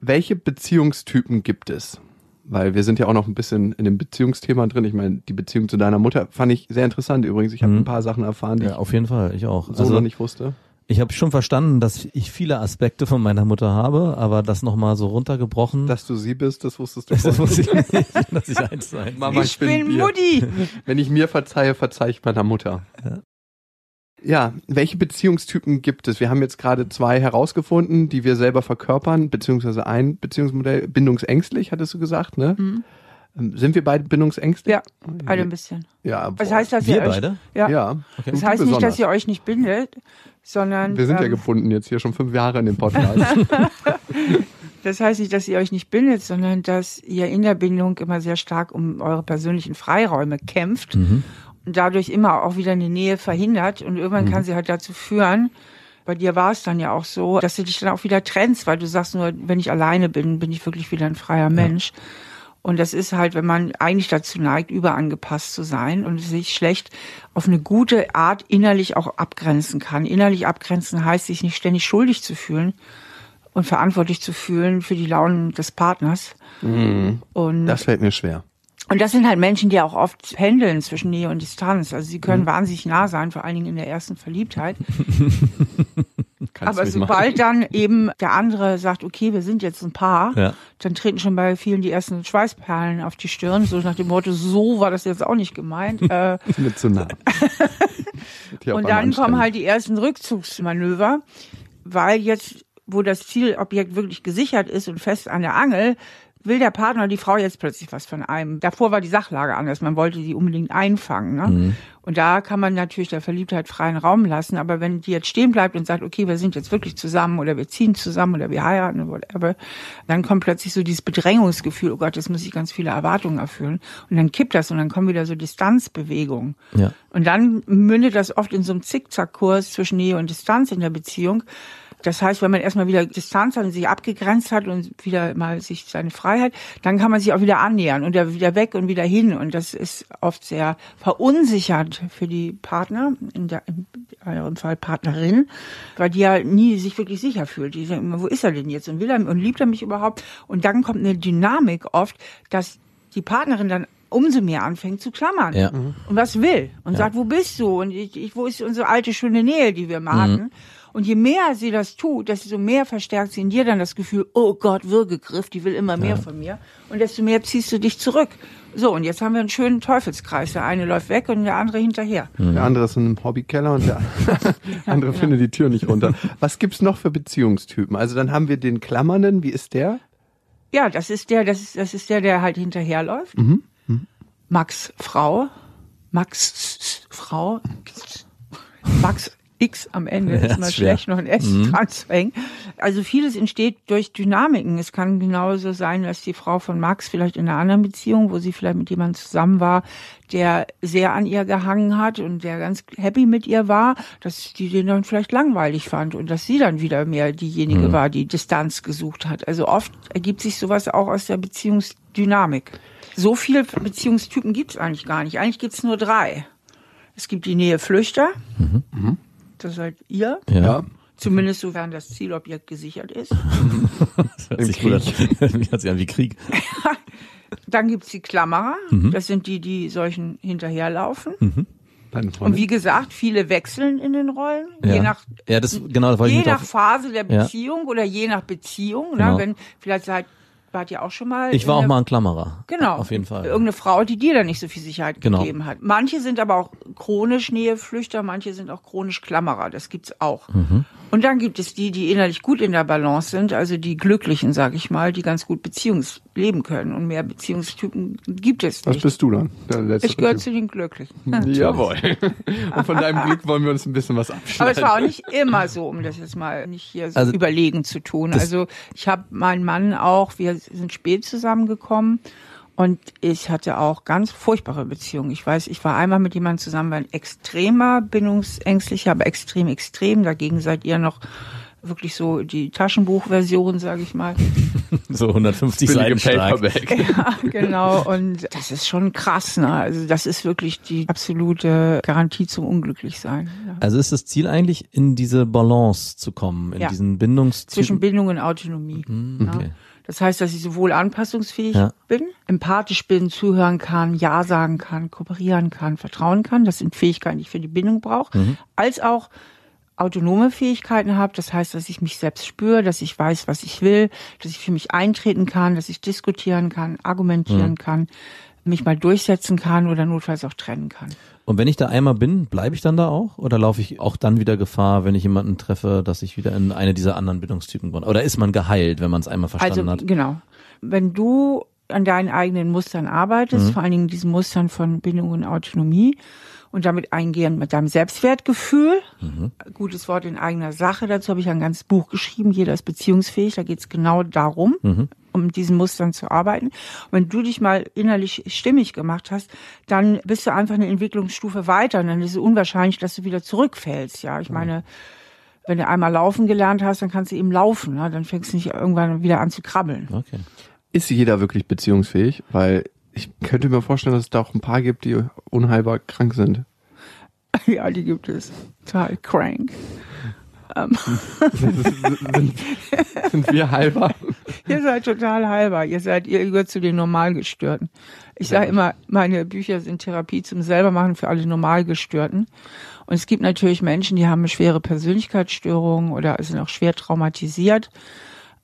Welche Beziehungstypen gibt es? Weil wir sind ja auch noch ein bisschen in dem Beziehungsthema drin. Ich meine, die Beziehung zu deiner Mutter fand ich sehr interessant übrigens. Ich habe Mhm. ein paar Sachen erfahren, die Ja, auf jeden Fall. Ich auch. ich so noch nicht wusste. Ich habe schon verstanden, dass ich viele Aspekte von meiner Mutter habe, aber das nochmal so runtergebrochen. Dass du sie bist, das wusstest du das vorher. muss ich nicht, dass ich eins sein. Mama, ich bin dir. Mutti. Wenn ich mir verzeihe, verzeihe ich meiner Mutter. Ja. Ja, welche Beziehungstypen gibt es? Wir haben jetzt gerade zwei herausgefunden, die wir selber verkörpern, beziehungsweise ein Beziehungsmodell, bindungsängstlich, hattest du gesagt, ne? Mhm. Ähm, Sind wir beide bindungsängstlich? Ja, alle ein bisschen. Ja, Was boah. heißt, dass Wir ihr euch, beide? Ja. Ja. Okay. Das heißt nicht, dass ihr euch nicht bindet, sondern Wir sind ja ähm, gebunden jetzt hier schon fünf Jahre in dem Podcast. Das heißt nicht, dass ihr euch nicht bindet, sondern dass ihr in der Bindung immer sehr stark um eure persönlichen Freiräume kämpft Mhm. und dadurch immer auch wieder eine Nähe verhindert. Und irgendwann kann sie halt dazu führen, bei dir war es dann ja auch so, dass du dich dann auch wieder trennst, weil du sagst nur, wenn ich alleine bin, bin ich wirklich wieder ein freier Mensch. Und das ist halt, wenn man eigentlich dazu neigt, überangepasst zu sein und sich schlecht auf eine gute Art innerlich auch abgrenzen kann. Innerlich abgrenzen heißt, sich nicht ständig schuldig zu fühlen und verantwortlich zu fühlen für die Launen des Partners. Und Das fällt mir schwer. und das sind halt Menschen, die auch oft pendeln zwischen Nähe und Distanz. Also sie können wahnsinnig nah sein, vor allen Dingen in der ersten Verliebtheit. Kannst Aber sobald dann eben der andere sagt, okay, wir sind jetzt ein Paar, Ja. dann treten schon bei vielen die ersten Schweißperlen auf die Stirn, so nach dem Motto, so war das jetzt auch nicht gemeint. äh, Ist mir zu nah. Und dann kommen halt die ersten Rückzugsmanöver, weil jetzt, wo das Zielobjekt wirklich gesichert ist und fest an der Angel, will der Partner oder die Frau jetzt plötzlich was von einem. Davor war die Sachlage anders. Man wollte die unbedingt einfangen. Ne? Und da kann man natürlich der Verliebtheit freien Raum lassen. Aber wenn die jetzt stehen bleibt und sagt, okay, wir sind jetzt wirklich zusammen oder wir ziehen zusammen oder wir heiraten oder whatever, dann kommt plötzlich so dieses Bedrängungsgefühl, oh Gott, jetzt muss ich ganz viele Erwartungen erfüllen. Und dann kippt das und dann kommen wieder so Distanzbewegungen. Ja. Und dann mündet das oft in so einem Zickzackkurs zwischen Nähe und Distanz in der Beziehung. Das heißt, wenn man erstmal wieder Distanz hat und sich abgegrenzt hat und wieder mal sich seine Freiheit, dann kann man sich auch wieder annähern und wieder weg und wieder hin. Und das ist oft sehr verunsichert für die Partner, in der, in eurem Fall Partnerin, weil die ja nie sich wirklich sicher fühlt. Die denken immer, wo ist er denn jetzt? Und will er und liebt er mich überhaupt? Und dann kommt eine Dynamik oft, dass die Partnerin dann umso mehr anfängt zu klammern Ja. und was will und sagt, wo bist du und ich, ich, wo ist unsere alte schöne Nähe, die wir mal hatten. Und je mehr sie das tut, desto mehr verstärkt sie in dir dann das Gefühl, oh Gott, Würgegriff, die will immer mehr von mir. Und desto mehr ziehst du dich zurück. So, und jetzt haben wir einen schönen Teufelskreis. Der eine läuft weg und der andere hinterher. Der andere ist in einem Hobbykeller und der andere findet die Tür nicht runter. Was gibt's noch für Beziehungstypen? Also dann haben wir den Klammernden, wie ist der? Ja, das ist der, das ist, das ist der, der halt hinterherläuft. Max Frau, Max Frau, Max X am Ende Ja, ist mal schlecht, noch ein S dran zu hängen. Also vieles entsteht durch Dynamiken. Es kann genauso sein, dass die Frau von Max vielleicht in einer anderen Beziehung, wo sie vielleicht mit jemandem zusammen war, der sehr an ihr gehangen hat und der ganz happy mit ihr war, dass die den dann vielleicht langweilig fand und dass sie dann wieder mehr diejenige war, die Distanz gesucht hat. Also oft ergibt sich sowas auch aus der Beziehungsdynamik. So viele Beziehungstypen gibt es eigentlich gar nicht. Eigentlich gibt es nur drei. Es gibt die Näheflüchter. Das seid ihr. Ja. Zumindest sofern das Zielobjekt gesichert ist. Das hört sich gut an. Hört sich an wie Krieg. Dann gibt's die Klammerer. Mhm. Das sind die, die solchen hinterherlaufen. Deine Und wie gesagt, viele wechseln in den Rollen. Ja. Je nach, ja, das, genau, das je nach Phase der Ja. Beziehung oder je nach Beziehung. Genau. Ne? Wenn, vielleicht seid, wart ihr auch schon mal. ich war auch der- mal ein Klammerer. Genau. Auf jeden Fall. Irgendeine Frau, die dir dann nicht so viel Sicherheit Genau. gegeben hat. Manche sind aber auch chronisch Näheflüchter, manche sind auch chronisch Klammerer. Das gibt's auch. Mhm. Und dann gibt es die, die innerlich gut in der Balance sind, also die Glücklichen, sag ich mal, die ganz gut Beziehungs leben können. Und mehr Beziehungstypen gibt es Was nicht. bist du dann? Der letzte Ich gehöre zu den Glücklichen. Jawohl. Und von deinem Glück wollen wir uns ein bisschen was Aber abschneiden. es war auch nicht immer so, um das jetzt mal nicht hier so Also, überlegen zu tun. Also ich habe meinen Mann auch, wir sind spät zusammengekommen und ich hatte auch ganz furchtbare Beziehungen. Ich weiß, ich war einmal mit jemandem zusammen, war ein extremer bindungsängstlicher, aber extrem, extrem. Dagegen seid ihr noch wirklich so die Taschenbuchversion, sage ich mal. So 150 Billige Seiten. Paperback. Ja, genau. Und das ist schon krass, ne? Also das ist wirklich die absolute Garantie zum Unglücklichsein. Ja. Also ist das Ziel eigentlich, in diese Balance zu kommen, in Ja. diesen Bindungstypen? Zwischen Bindung und Autonomie. Mhm, okay. Ja. Das heißt, dass ich sowohl anpassungsfähig Ja. bin, empathisch bin, zuhören kann, Ja sagen kann, kooperieren kann, vertrauen kann. Das sind Fähigkeiten, die ich für die Bindung brauche. Mhm. Als auch autonome Fähigkeiten habe. Das heißt, dass ich mich selbst spüre, dass ich weiß, was ich will, dass ich für mich eintreten kann, dass ich diskutieren kann, argumentieren Mhm. kann, mich mal durchsetzen kann oder notfalls auch trennen kann. Und wenn ich da einmal bin, bleibe ich dann da auch? Oder laufe ich auch dann wieder Gefahr, wenn ich jemanden treffe, dass ich wieder in eine dieser anderen Bindungstypen komme? Oder ist man geheilt, wenn man es einmal verstanden also hat? genau. Wenn du an deinen eigenen Mustern arbeitest, Mhm. vor allen Dingen diesen Mustern von Bindung und Autonomie und damit eingehend mit deinem Selbstwertgefühl, Mhm. gutes Wort in eigener Sache, dazu habe ich ein ganzes Buch geschrieben, jeder ist beziehungsfähig, da geht es genau darum, Mhm. Um mit diesen Mustern zu arbeiten. Und wenn du dich mal innerlich stimmig gemacht hast, dann bist du einfach eine Entwicklungsstufe weiter und dann ist es unwahrscheinlich, dass du wieder zurückfällst. Ja, ich meine, wenn du einmal laufen gelernt hast, dann kannst du eben laufen. Ne? Dann fängst du nicht irgendwann wieder an zu krabbeln. Okay. Ist jeder wirklich beziehungsfähig? Weil ich könnte mir vorstellen, dass es da auch ein paar gibt, die unheilbar krank sind. Ja, die gibt es. Total crank. Sind, sind wir halber? Ihr seid total halber. Ihr seid, ihr gehört zu den Normalgestörten. Ich sage immer, meine Bücher sind Therapie zum Selbermachen für alle Normalgestörten. Und es gibt natürlich Menschen, die haben eine schwere Persönlichkeitsstörung oder sind auch schwer traumatisiert.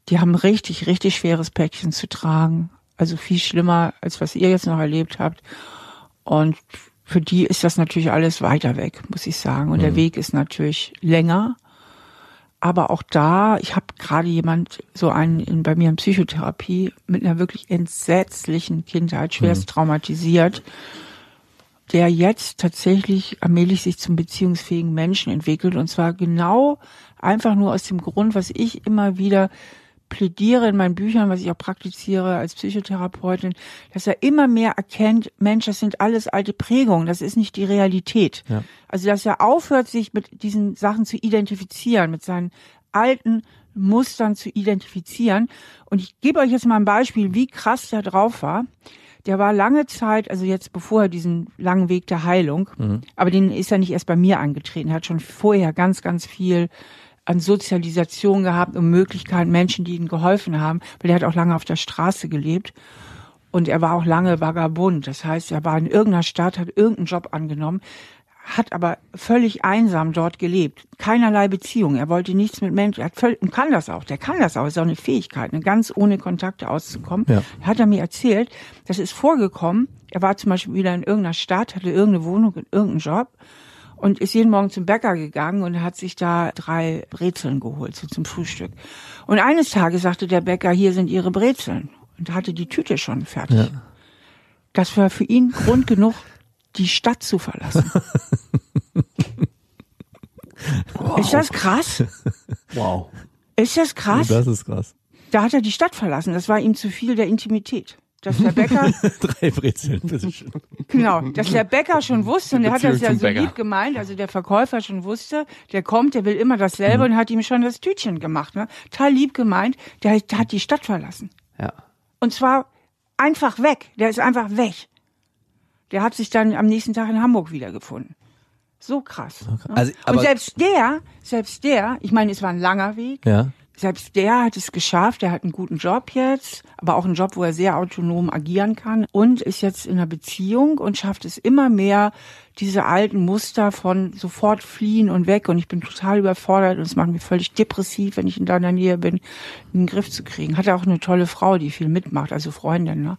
Die haben richtig, richtig schweres Päckchen zu tragen. Also viel schlimmer, als was ihr jetzt noch erlebt habt. Und für die ist das natürlich alles weiter weg, muss ich sagen. Und der Weg ist natürlich länger. Aber auch da, ich habe gerade jemand, so einen in, bei mir in Psychotherapie, mit einer wirklich entsetzlichen Kindheit, schwerst traumatisiert, der jetzt tatsächlich allmählich sich zum beziehungsfähigen Menschen entwickelt. Und zwar genau einfach nur aus dem Grund, was ich immer wieder plädiere in meinen Büchern, was ich auch praktiziere als Psychotherapeutin, dass er immer mehr erkennt, Mensch, das sind alles alte Prägungen, das ist nicht die Realität. Ja. Also, dass er aufhört, sich mit diesen Sachen zu identifizieren, mit seinen alten Mustern zu identifizieren. Und ich gebe euch jetzt mal ein Beispiel, wie krass der drauf war. Der war lange Zeit, also jetzt bevor er diesen langen Weg der Heilung, aber den ist er nicht erst bei mir angetreten, er hat schon vorher ganz, ganz viel an Sozialisation gehabt und Möglichkeiten, Menschen, die ihm geholfen haben, weil er hat auch lange auf der Straße gelebt. Und er war auch lange Vagabund. Das heißt, er war in irgendeiner Stadt, hat irgendeinen Job angenommen, hat aber völlig einsam dort gelebt. Keinerlei Beziehung. Er wollte nichts mit Menschen. Er hat völlig, und kann das auch. Der kann das auch. Ist auch eine Fähigkeit, eine ganz ohne Kontakte auszukommen. Ja. Hat er mir erzählt, das ist vorgekommen. Er war zum Beispiel wieder in irgendeiner Stadt, hatte irgendeine Wohnung, irgendeinen Job und ist jeden Morgen zum Bäcker gegangen und hat sich da drei Brezeln geholt, so zum Frühstück. Und eines Tages sagte der Bäcker, hier sind Ihre Brezeln. Und hatte die Tüte schon fertig. Ja. Das war für ihn Grund genug, die Stadt zu verlassen. Ist das krass? Wow. Ist das krass? Das ist krass. Da hat er die Stadt verlassen. Das war ihm zu viel der Intimität. Dass der Bäcker, Drei Brezeln, bitteschön. genau, dass der Bäcker schon wusste, und der hat das ja so Bäcker. lieb gemeint, also der Verkäufer schon wusste, der kommt, der will immer dasselbe und hat ihm schon das Tütchen gemacht. Ne? Total lieb gemeint, der, der hat die Stadt verlassen. Ja. Und zwar einfach weg. Der ist einfach weg. Der hat sich dann am nächsten Tag in Hamburg wiedergefunden. So krass. ne? Also, aber- und selbst der, selbst der, ich meine, es war ein langer Weg, Ja. Selbst der hat es geschafft, der hat einen guten Job jetzt, aber auch einen Job, wo er sehr autonom agieren kann und ist jetzt in einer Beziehung und schafft es immer mehr, diese alten Muster von sofort fliehen und weg und ich bin total überfordert und es macht mich völlig depressiv, wenn ich in deiner Nähe bin, in den Griff zu kriegen. Hat er auch eine tolle Frau, die viel mitmacht, also Freundin, ne?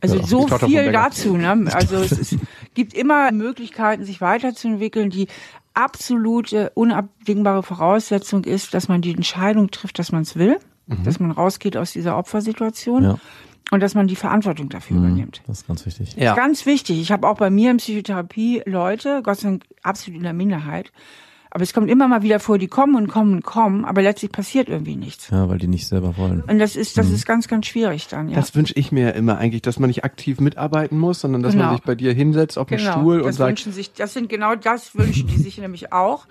Also Ja, so viel dazu, ne? Also es, ist, gibt immer Möglichkeiten, sich weiterzuentwickeln, die absolute, unabdingbare Voraussetzung ist, dass man die Entscheidung trifft, dass man es will, dass man rausgeht aus dieser Opfersituation Mhm. Ja. Mhm. und dass man die Verantwortung dafür übernimmt. Das ist ganz wichtig. Ja. Ganz wichtig. Ich habe auch bei mir in Psychotherapie Leute, Gott sei Dank absolut in der Minderheit, aber es kommt immer mal wieder vor, die kommen und kommen und kommen, aber letztlich passiert irgendwie nichts. Ja, weil die nicht selber wollen. Und das ist, das Mhm. ist ganz, ganz schwierig dann, ja. Das wünsche ich mir immer eigentlich, dass man nicht aktiv mitarbeiten muss, sondern dass man Genau. sich bei dir hinsetzt auf den genau. Stuhl und das sagt, wünschen sich, das sind genau das wünschen die sich nämlich auch.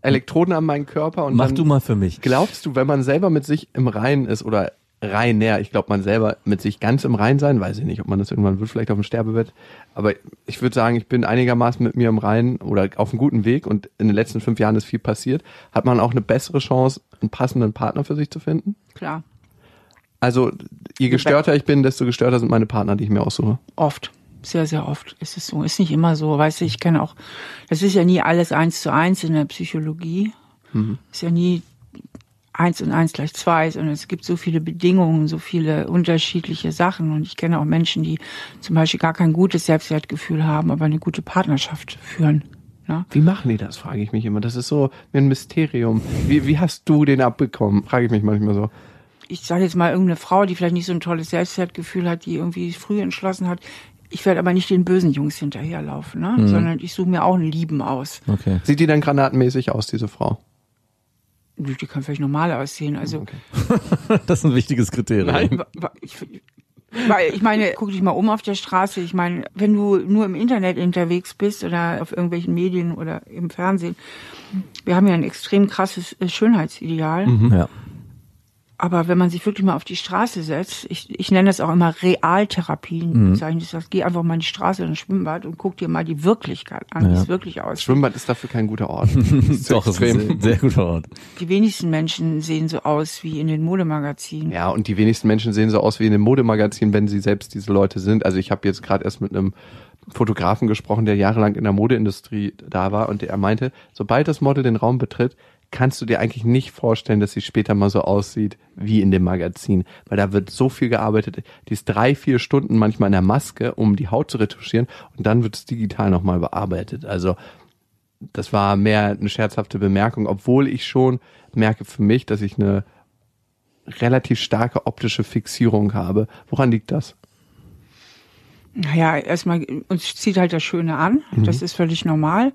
Elektroden an meinen Körper und Mach dann du mal für mich. Glaubst du, wenn man selber mit sich im Reinen ist oder reiner, ich glaube, man selber mit sich ganz im Rein sein, weiß ich nicht, ob man das irgendwann wird, vielleicht auf dem Sterbebett, aber ich würde sagen, ich bin einigermaßen mit mir im Reinen oder auf einem guten Weg und in den letzten fünf Jahren ist viel passiert, hat man auch eine bessere Chance, einen passenden Partner für sich zu finden? Klar. Also, je gestörter ich bin, desto gestörter sind meine Partner, die ich mir aussuche. Oft. Sehr, sehr oft ist es so. Ist nicht immer so. Weißt du, ich kenne auch, das ist ja nie alles eins zu eins in der Psychologie. Ist ja nie eins und eins gleich zwei, sondern es gibt so viele Bedingungen, so viele unterschiedliche Sachen. Und ich kenne auch Menschen, die zum Beispiel gar kein gutes Selbstwertgefühl haben, aber eine gute Partnerschaft führen. Ne? Wie machen die das, frage ich mich immer. Das ist so ein Mysterium. Wie, wie hast du den abbekommen? Frage ich mich manchmal so. ich sage jetzt mal irgendeine Frau, die vielleicht nicht so ein tolles Selbstwertgefühl hat, die irgendwie früh entschlossen hat, ich werde aber nicht den bösen Jungs hinterherlaufen, ne? sondern ich suche mir auch einen Lieben aus. Okay. Sieht die denn granatenmäßig aus, diese Frau? Die kann vielleicht normal aussehen. Also Das ist ein wichtiges Kriterium. wa- ich, weil ich meine, guck dich mal um auf der Straße. Ich meine, wenn du nur im Internet unterwegs bist oder auf irgendwelchen Medien oder im Fernsehen, wir haben ja ein extrem krasses äh, Schönheitsideal. Ja. Aber wenn man sich wirklich mal auf die Straße setzt, ich, ich nenne das auch immer Realtherapien, Mhm. bezeichne ich das, geh einfach mal in die Straße in ein Schwimmbad und guck dir mal die Wirklichkeit an, wie Ja. es wirklich aussieht. Schwimmbad ist dafür kein guter Ort. Das ist zu Doch, das ist ein sehr, sehr guter Ort. Die wenigsten Menschen sehen so aus wie in den Modemagazinen. Ja, und die wenigsten Menschen sehen so aus wie in einem Modemagazin, wenn sie selbst diese Leute sind. Also ich habe jetzt gerade erst mit einem Fotografen gesprochen, der jahrelang in der Modeindustrie da war und der meinte, sobald das Model den Raum betritt, kannst du dir eigentlich nicht vorstellen, dass sie später mal so aussieht wie in dem Magazin, weil da wird so viel gearbeitet. Die ist drei, vier Stunden manchmal in der Maske, um die Haut zu retuschieren und dann wird es digital nochmal bearbeitet. Also das war mehr eine scherzhafte Bemerkung, obwohl ich schon merke für mich, dass ich eine relativ starke optische Fixierung habe. Woran liegt das? Naja, erstmal, uns zieht halt das Schöne an. Mhm. Das ist völlig normal.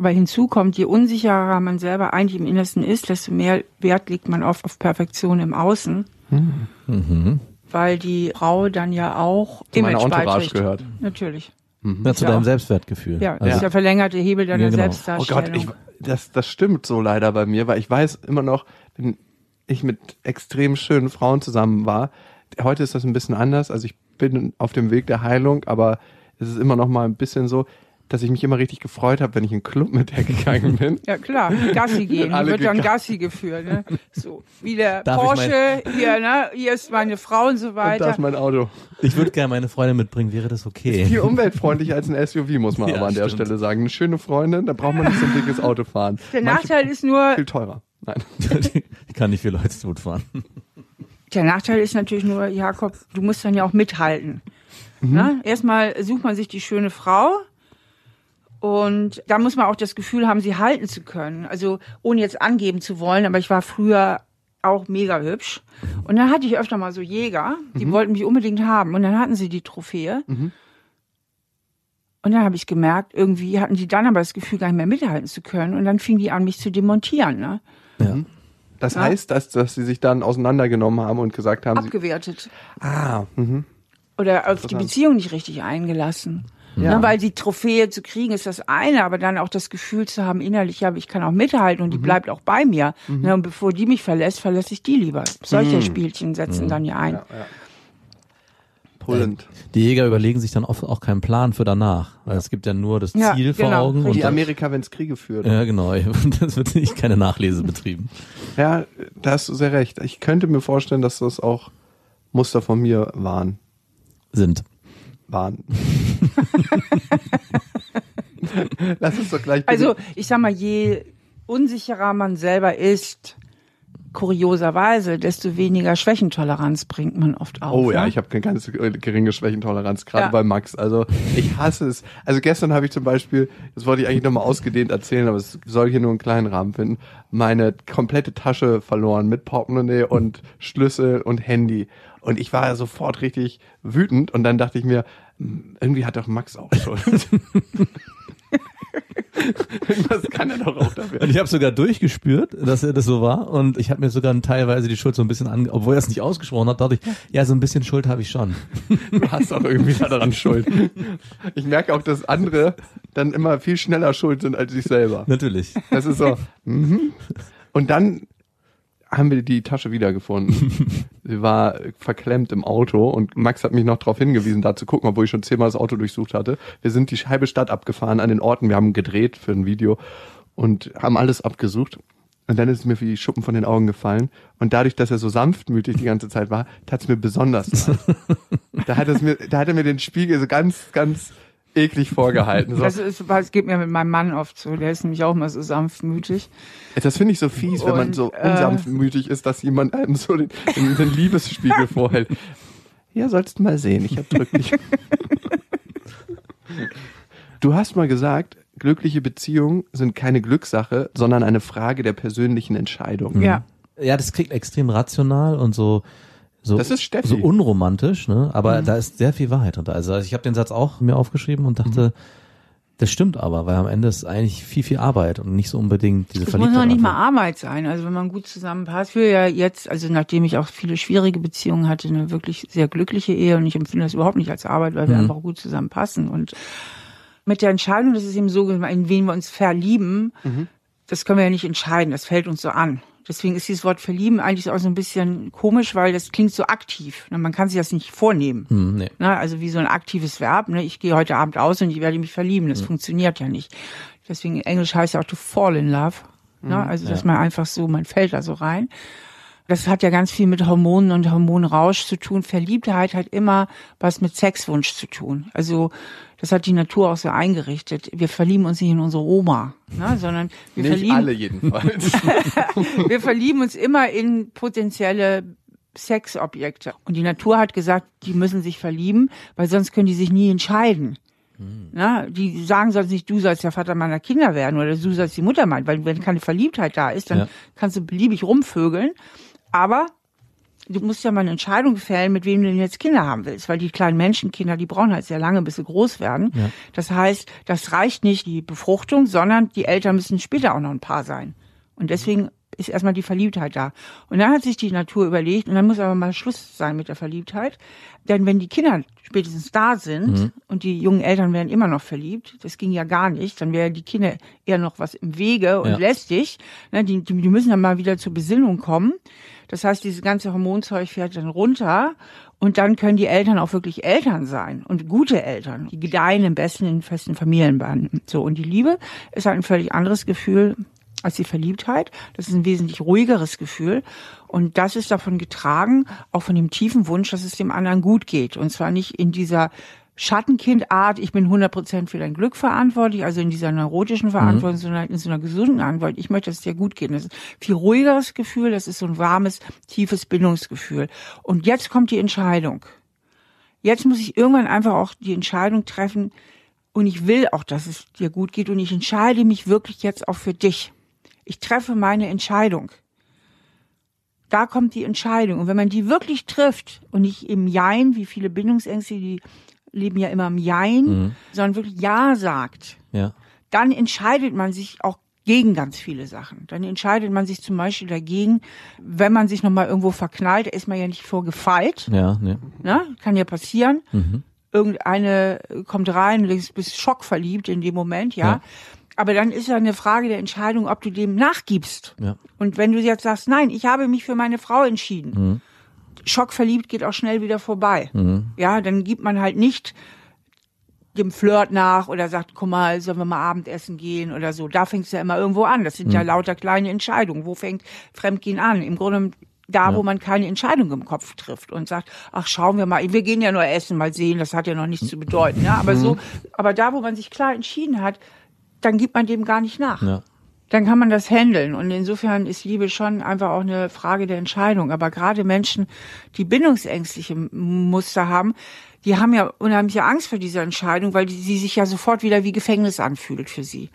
Aber hinzu kommt, je unsicherer man selber eigentlich im Innersten ist, desto mehr Wert legt man auf, auf Perfektion im Außen. Mhm. Weil die Frau dann ja auch Zu Image Entourage gehört. Natürlich. Ja, zu Ja. deinem Selbstwertgefühl. Ja, das Also, ist der verlängerte Hebel deiner Ja, genau. Oh Selbstdarstellung. Gott, ich, das, das stimmt so leider bei mir, weil ich weiß immer noch, wenn ich mit extrem schönen Frauen zusammen war, heute ist das ein bisschen anders, also ich bin auf dem Weg der Heilung, aber es ist immer noch mal ein bisschen so, dass ich mich immer richtig gefreut habe, wenn ich in den Club mit der gegangen bin. Ja klar, Gassi gehen. Alle Hier wird dann. Gassi geführt. Ne? So, wie der Darf Porsche, hier, ne? hier ist meine Frau und so Und weiter. das ist mein Auto. Ich würde gerne meine Freundin mitbringen, wäre das okay? Viel umweltfreundlicher als ein SUV, muss man Ja, aber an der stimmt. Stelle sagen. Eine schöne Freundin, da braucht man nicht so ein dickes Auto fahren. der Manche Nachteil ist nur, viel teurer. Nein. ich kann nicht für Leute tot fahren. der Nachteil ist natürlich nur, Jakob, du musst dann ja auch mithalten. Ne? Erstmal sucht man sich die schöne Frau. Und da muss man auch das Gefühl haben, sie halten zu können. Also ohne jetzt angeben zu wollen, aber ich war früher auch mega hübsch. Und dann hatte ich öfter mal so Jäger, die wollten mich unbedingt haben. Und dann hatten sie die Trophäe. Und dann habe ich gemerkt, irgendwie hatten die dann aber das Gefühl, gar nicht mehr mithalten zu können. Und dann fingen die an, mich zu demontieren. Ne? Ja. Das Ja. heißt, dass, dass sie sich dann auseinandergenommen haben und gesagt haben, sie, Abgewertet. ah, mhm. Oder auf die. Beziehung nicht richtig eingelassen. Ja. Ne, weil die Trophäe zu kriegen ist das eine, aber dann auch das Gefühl zu haben, innerlich, ja, ich kann auch mithalten und die bleibt auch bei mir. Ne, und bevor die mich verlässt, verlässt ich die lieber. Solche Spielchen setzen dann ja ein. pullend. Die Jäger überlegen sich dann oft auch keinen Plan für danach. Weil es gibt ja nur das Ja, Ziel vor genau, Augen. Und dann, Amerika, wenn es Kriege führt. ja, genau. Das wird nicht keine Nachlese betrieben. Ja, da hast du sehr recht. Ich könnte mir vorstellen, dass das auch Muster von mir waren. Sind. waren. Lass uns doch gleich. Also, ich sag mal, je unsicherer man selber ist, kurioserweise, desto weniger Schwächentoleranz bringt man oft auf. Oh ja, ne? ich habe eine ganz geringe Schwächentoleranz, gerade Ja. bei Max. Also ich hasse es. Also gestern habe ich zum Beispiel, das wollte ich eigentlich nochmal ausgedehnt erzählen, aber es soll hier nur einen kleinen Rahmen finden, meine komplette Tasche verloren mit Portemonnaie und Schlüssel und Handy. Und ich war sofort richtig wütend und dann dachte ich mir, irgendwie hat doch Max auch Schuld. Irgendwas kann er doch auch dafür. Und ich habe sogar durchgespürt, dass er das so war. Und ich habe mir sogar teilweise die Schuld so ein bisschen an, obwohl er es nicht ausgesprochen hat, dachte ich, ja, so ein bisschen Schuld habe ich schon. Du hast auch irgendwie daran Schuld. Ich merke auch, dass andere dann immer viel schneller schuld sind als ich selber. Natürlich. Das ist so. Mhm. Und dann haben wir die Tasche wiedergefunden. Sie war verklemmt im Auto und Max hat mich noch darauf hingewiesen, da zu gucken, obwohl ich schon zehnmal das Auto durchsucht hatte. Wir sind die halbe Stadt abgefahren an den Orten. Wir haben gedreht für ein Video und haben alles abgesucht. Und dann ist es mir wie Schuppen von den Augen gefallen. Und dadurch, dass er so sanftmütig die ganze Zeit war, tat es mir besonders leid. da hat es mir, da hat er mir den Spiegel so ganz, ganz eklig vorgehalten. So. Das, ist, das geht mir mit meinem Mann oft so. Der ist nämlich auch mal so sanftmütig. Das finde ich so fies, wenn man so äh, unsanftmütig ist, dass jemand einem so den, den, den Liebesspiegel vorhält. Ja, sollst mal sehen, ich erdrück dich. Du hast mal gesagt, glückliche Beziehungen sind keine Glückssache, sondern eine Frage der persönlichen Entscheidung. Ja. Ja, das klingt extrem rational und so so, Das ist Steffi. so unromantisch, ne? Aber da ist sehr viel Wahrheit drunter. Also ich habe den Satz auch mir aufgeschrieben und dachte, das stimmt aber, weil am Ende ist eigentlich viel, viel Arbeit und nicht so unbedingt diese Es muss Verliebtheit. noch nicht mal. Arbeit sein. Also wenn man gut zusammenpasst. Ich will ja jetzt, also nachdem ich auch viele schwierige Beziehungen hatte, eine wirklich sehr glückliche Ehe und ich empfinde das überhaupt nicht als Arbeit, weil wir Mhm. einfach gut zusammenpassen. Und mit der Entscheidung, das ist eben so, in wen wir uns verlieben, Mhm. das können wir ja nicht entscheiden. Das fällt uns so an. Deswegen ist dieses Wort verlieben eigentlich auch so ein bisschen komisch, weil das klingt so aktiv. Na, Man kann sich das nicht vornehmen. Hm, nee. Na, also wie so ein aktives Verb. Ne? Ich gehe heute Abend aus und ich werde mich verlieben. Das funktioniert ja nicht. Deswegen in Englisch heißt ja auch to fall in love. Ne? Also dass man einfach so, man fällt da so rein. Das hat ja ganz viel mit Hormonen und Hormonrausch zu tun. Verliebtheit hat immer was mit Sexwunsch zu tun. Also das hat die Natur auch so eingerichtet. Wir verlieben uns nicht in unsere Oma, ne? sondern wir Nicht verlieben alle jedenfalls. wir verlieben uns immer in potenzielle Sexobjekte. Und die Natur hat gesagt, die müssen sich verlieben, weil sonst können die sich nie entscheiden. Na, die sagen sonst nicht, du sollst der Vater meiner Kinder werden oder du sollst die Mutter meinen, weil wenn keine Verliebtheit da ist, dann Ja. kannst du beliebig rumvögeln. Aber du musst ja mal eine Entscheidung fällen, mit wem du denn jetzt Kinder haben willst, weil die kleinen Menschenkinder, die brauchen halt sehr lange, bis sie groß werden. Ja. Das heißt, das reicht nicht die Befruchtung, sondern die Eltern müssen später auch noch ein Paar sein. Und deswegen ist erstmal die Verliebtheit da. Und dann hat sich die Natur überlegt, und dann muss aber mal Schluss sein mit der Verliebtheit. Denn wenn die Kinder spätestens da sind und die jungen Eltern werden immer noch verliebt, das ging ja gar nicht, dann wären die Kinder eher noch was im Wege und Ja. lästig. Ne, die, die, die müssen dann mal wieder zur Besinnung kommen. Das heißt, dieses ganze Hormonzeug fährt dann runter und dann können die Eltern auch wirklich Eltern sein und gute Eltern. Die gedeihen im besten in festen Familienbanden. So. Und die Liebe ist halt ein völlig anderes Gefühl als die Verliebtheit. Das ist ein wesentlich ruhigeres Gefühl. Und das ist davon getragen, auch von dem tiefen Wunsch, dass es dem anderen gut geht. Und zwar nicht in dieser Schattenkindart, ich bin 100% für dein Glück verantwortlich, also in dieser neurotischen Verantwortung, mhm. sondern in so einer gesunden Antwort. Ich möchte, dass es dir gut geht. Das ist ein viel ruhigeres Gefühl, das ist so ein warmes, tiefes Bindungsgefühl. Und jetzt kommt die Entscheidung. Jetzt muss ich irgendwann einfach auch die Entscheidung treffen, und ich will auch, dass es dir gut geht, und ich entscheide mich wirklich jetzt auch für dich. Ich treffe meine Entscheidung. Da kommt die Entscheidung. Und wenn man die wirklich trifft und nicht im Jein, wie viele Bindungsängste, die leben ja immer im Jein, mhm. sondern wirklich Ja sagt, ja. dann entscheidet man sich auch gegen ganz viele Sachen. Dann entscheidet man sich zum Beispiel dagegen, wenn man sich nochmal irgendwo verknallt, ist man ja nicht vorgefeilt. Ja, ne. ne? Kann ja passieren. Mhm. Irgendeine kommt rein, bist schockverliebt in dem Moment, ja. ja. Aber dann ist ja eine Frage der Entscheidung, ob du dem nachgibst. Ja. Und wenn du jetzt sagst, nein, ich habe mich für meine Frau entschieden, mhm. Schockverliebt geht auch schnell wieder vorbei. Mhm. Ja, dann gibt man halt nicht dem Flirt nach oder sagt, guck mal, sollen wir mal Abendessen gehen oder so. Da fängt es ja immer irgendwo an. Das sind mhm. ja lauter kleine Entscheidungen. Wo fängt Fremdgehen an? Im Grunde da, ja. wo man keine Entscheidung im Kopf trifft und sagt, ach, schauen wir mal, wir gehen ja nur essen, mal sehen, das hat ja noch nichts zu bedeuten. Ja, aber so, mhm. aber da, wo man sich klar entschieden hat, dann gibt man dem gar nicht nach. Ja dann kann man das handeln. Und insofern ist Liebe schon einfach auch eine Frage der Entscheidung. Aber gerade Menschen, die bindungsängstliche Muster haben, die haben ja unheimliche Angst vor dieser Entscheidung, weil sie sich ja sofort wieder wie Gefängnis anfühlt für sie.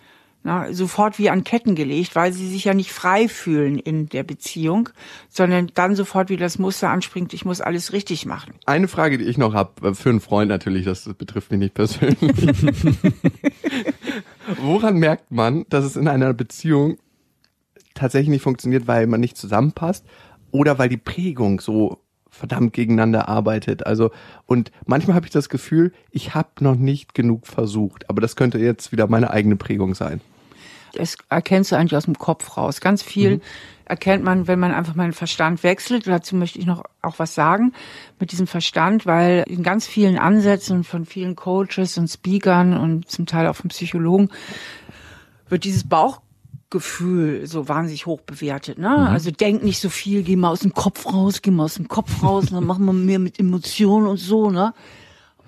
Na, sofort wie an Ketten gelegt, weil sie sich ja nicht frei fühlen in der Beziehung, sondern dann sofort wie das Muster anspringt, ich muss alles richtig machen. Eine Frage, die ich noch habe, äh, für einen Freund natürlich, das betrifft mich nicht persönlich. Woran merkt man, dass es in einer Beziehung tatsächlich nicht funktioniert, weil man nicht zusammenpasst oder weil die Prägung so verdammt gegeneinander arbeitet. Also und manchmal habe ich das Gefühl, ich habe noch nicht genug versucht, aber das könnte jetzt wieder meine eigene Prägung sein. Das erkennst du eigentlich aus dem Kopf raus. Ganz viel mhm. erkennt man, wenn man einfach mal den Verstand wechselt. Dazu möchte ich noch auch was sagen mit diesem Verstand, weil in ganz vielen Ansätzen von vielen Coaches und Speakern und zum Teil auch von Psychologen wird dieses Bauch Gefühl so wahnsinnig hoch bewertet. Ne? Mhm. Also denk nicht so viel, geh mal aus dem Kopf raus, geh mal aus dem Kopf raus, dann machen wir mehr mit Emotionen und so. Ne?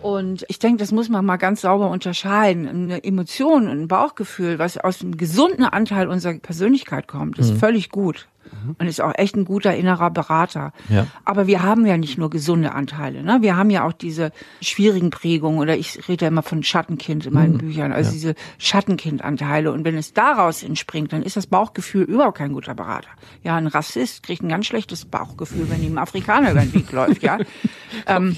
Und ich denke, das muss man mal ganz sauber unterscheiden. Eine Emotion und ein Bauchgefühl, was aus einem gesunden Anteil unserer Persönlichkeit kommt, ist mhm. völlig gut. Und ist auch echt ein guter innerer Berater. Ja. Aber wir haben ja nicht nur gesunde Anteile. Ne? Wir haben ja auch diese schwierigen Prägungen oder ich rede ja immer von Schattenkind in meinen mhm. Büchern, also ja. diese Schattenkindanteile. Und wenn es daraus entspringt, dann ist das Bauchgefühl überhaupt kein guter Berater. Ja, ein Rassist kriegt ein ganz schlechtes Bauchgefühl, wenn ihm Afrikaner über den Weg läuft. Ja, ähm,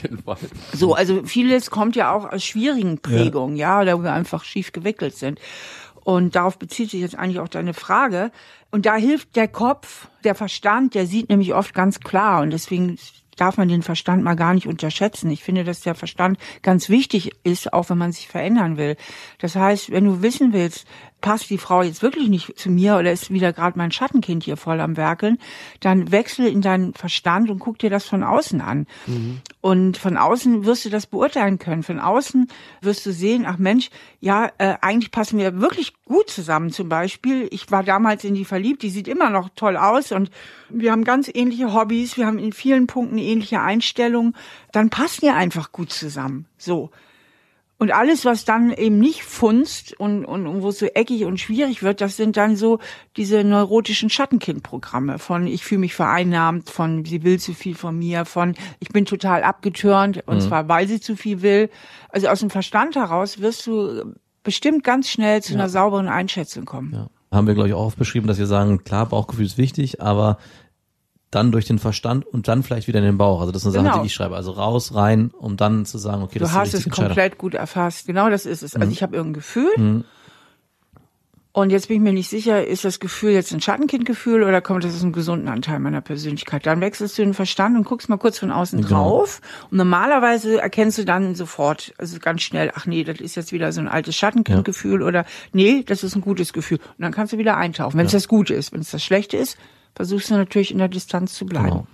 so also vieles kommt ja auch aus schwierigen Prägungen, ja, ja wo wir einfach schief gewickelt sind. Und darauf bezieht sich jetzt eigentlich auch deine Frage. Und da hilft der Kopf, der Verstand, der sieht nämlich oft ganz klar. Und deswegen darf man den Verstand mal gar nicht unterschätzen. Ich finde, dass der Verstand ganz wichtig ist, auch wenn man sich verändern will. Das heißt, wenn du wissen willst, passt die Frau jetzt wirklich nicht zu mir oder ist wieder gerade mein Schattenkind hier voll am Werkeln, dann wechsel in deinen Verstand und guck dir das von außen an. Mhm. Und von außen wirst du das beurteilen können. Von außen wirst du sehen, ach Mensch, ja, äh, eigentlich passen wir wirklich gut zusammen. Zum Beispiel, ich war damals in die verliebt, die sieht immer noch toll aus und wir haben ganz ähnliche Hobbys, wir haben in vielen Punkten ähnliche Einstellungen. Dann passen wir einfach gut zusammen. So. Und alles, was dann eben nicht funzt und, und, und wo es so eckig und schwierig wird, das sind dann so diese neurotischen Schattenkindprogramme von ich fühle mich vereinnahmt, von sie will zu viel von mir, von ich bin total abgetürnt und mhm. zwar weil sie zu viel will. Also aus dem Verstand heraus wirst du bestimmt ganz schnell zu ja. einer sauberen Einschätzung kommen. Ja. Haben wir, glaube ich, auch aufbeschrieben, dass wir sagen, klar, Bauchgefühl ist wichtig, aber dann durch den Verstand und dann vielleicht wieder in den Bauch. Also das ist eine genau. Sache, die ich schreibe. Also raus, rein, um dann zu sagen, okay, das du hast es komplett gut erfasst. Genau das ist es. Also mhm. ich habe irgendein Gefühl mhm. und jetzt bin ich mir nicht sicher, ist das Gefühl jetzt ein Schattenkindgefühl oder kommt das aus einem gesunden Anteil meiner Persönlichkeit? Dann wechselst du den Verstand und guckst mal kurz von außen genau. drauf und normalerweise erkennst du dann sofort, also ganz schnell, ach nee, das ist jetzt wieder so ein altes Schattenkindgefühl ja. oder nee, das ist ein gutes Gefühl. Und dann kannst du wieder eintauchen, wenn es das Gute ist. Wenn es das Schlechte ist, versuchst du natürlich in der Distanz zu bleiben. Genau.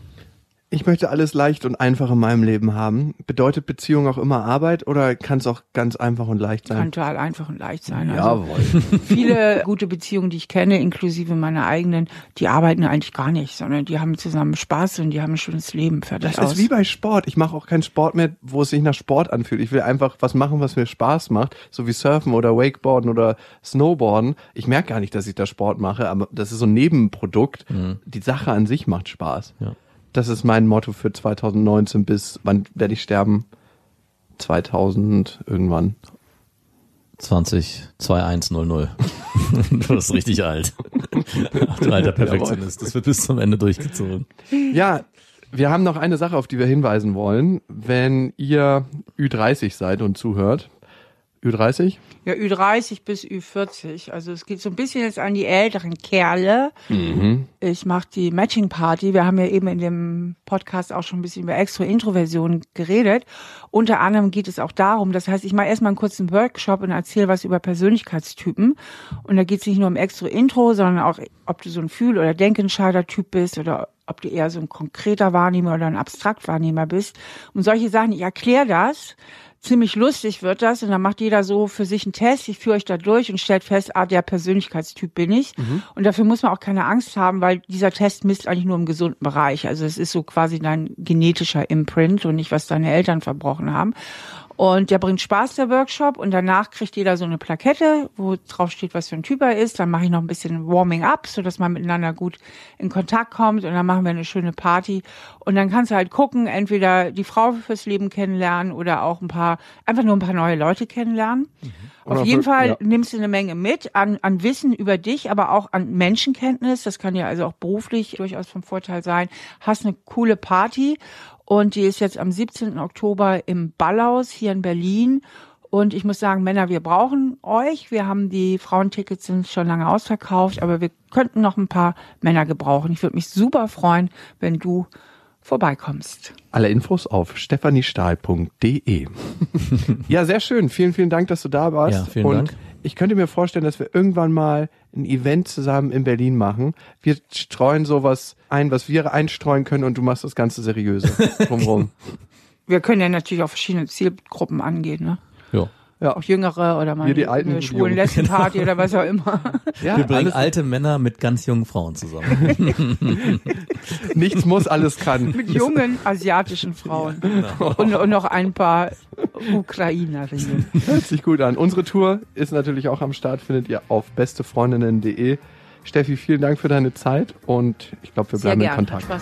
Ich möchte alles leicht und einfach in meinem Leben haben. Bedeutet Beziehung auch immer Arbeit oder kann es auch ganz einfach und leicht sein? Kann total einfach und leicht sein. Also Jawohl. viele gute Beziehungen, die ich kenne, inklusive meiner eigenen, die arbeiten eigentlich gar nicht, sondern die haben zusammen Spaß und die haben ein schönes Leben. Fertig Das aus. ist wie bei Sport. Ich mache auch keinen Sport mehr, wo es sich nach Sport anfühlt. Ich will einfach was machen, was mir Spaß macht, so wie Surfen oder Wakeboarden oder Snowboarden. Ich merke gar nicht, dass ich da Sport mache, aber das ist so ein Nebenprodukt. Die Sache an sich macht Spaß. Ja. Das ist mein Motto für 2019 bis wann werde ich sterben? 2000 irgendwann. 20, 2100. du bist richtig alt. Ach, du alter Perfektionist. Das wird bis zum Ende durchgezogen. Ja, wir haben noch eine Sache, auf die wir hinweisen wollen. Wenn ihr Ü30 seid und zuhört, Ü30? Ja, Ü30 bis Ü40. Also es geht so ein bisschen jetzt an die älteren Kerle. Ich mache die Matching Party. Wir haben ja eben in dem Podcast auch schon ein bisschen über Extra-Introversion geredet. Unter anderem geht es auch darum, das heißt, ich mache erstmal einen kurzen Workshop und erzähle was über Persönlichkeitstypen. Und da geht es nicht nur um Extra-Intro, sondern auch, ob du so ein Fühl- oder Denkentscheider-Typ bist oder ob du eher so ein konkreter Wahrnehmer oder ein Abstrakt-Wahrnehmer bist. Und solche Sachen, ich erkläre das ziemlich lustig wird das und dann macht jeder so für sich einen Test. Ich führe euch da durch und stellt fest, ah, der Persönlichkeitstyp bin ich. Und dafür muss man auch keine Angst haben, weil dieser Test misst eigentlich nur im gesunden Bereich. Also es ist so quasi dein genetischer Imprint und nicht, was deine Eltern verbrochen haben. Und der bringt Spaß, der Workshop. Und danach kriegt jeder so eine Plakette, wo drauf steht, was für ein Typ er ist. Dann mache ich noch ein bisschen Warming up, so dass man miteinander gut in Kontakt kommt. Und dann machen wir eine schöne Party. Und dann kannst du halt gucken, entweder die Frau fürs Leben kennenlernen oder auch ein paar, einfach nur ein paar neue Leute kennenlernen. Auf Oder jeden für- Fall ja. nimmst du eine Menge mit an, an Wissen über dich, aber auch an Menschenkenntnis. Das kann ja also auch beruflich durchaus vom Vorteil sein. Hast eine coole Party und die ist jetzt am 17. Oktober im Ballhaus hier in Berlin. Und ich muss sagen, Männer, wir brauchen euch. Wir haben die Frauentickets sind schon lange ausverkauft, aber wir könnten noch ein paar Männer gebrauchen. Ich würde mich super freuen, wenn du vorbeikommst. Alle Infos auf stephaniestahl.de. ja, sehr schön. Vielen, vielen Dank, dass du da warst. Ja, vielen Und Dank. Ich könnte mir vorstellen, dass wir irgendwann mal ein Event zusammen in Berlin machen. Wir streuen sowas ein, was wir einstreuen können und du machst das Ganze seriöse drumherum. Wir können ja natürlich auch verschiedene Zielgruppen angehen, ne? Ja. Ja. Auch Jüngere oder mal die Alten, eine die schwulen. Lesbenparty oder was auch immer. ja Wir bringen alles, alte Männer mit ganz jungen Frauen zusammen. nichts muss, alles kann. Mit jungen asiatischen Frauen. Und, und noch ein paar Ukrainerinnen. Hört sich gut an. Unsere Tour ist natürlich auch am Start, findet ihr auf bestefreundinnen.de. Steffi, vielen Dank für deine Zeit und ich glaube, wir Sehr bleiben in Kontakt. Spaß.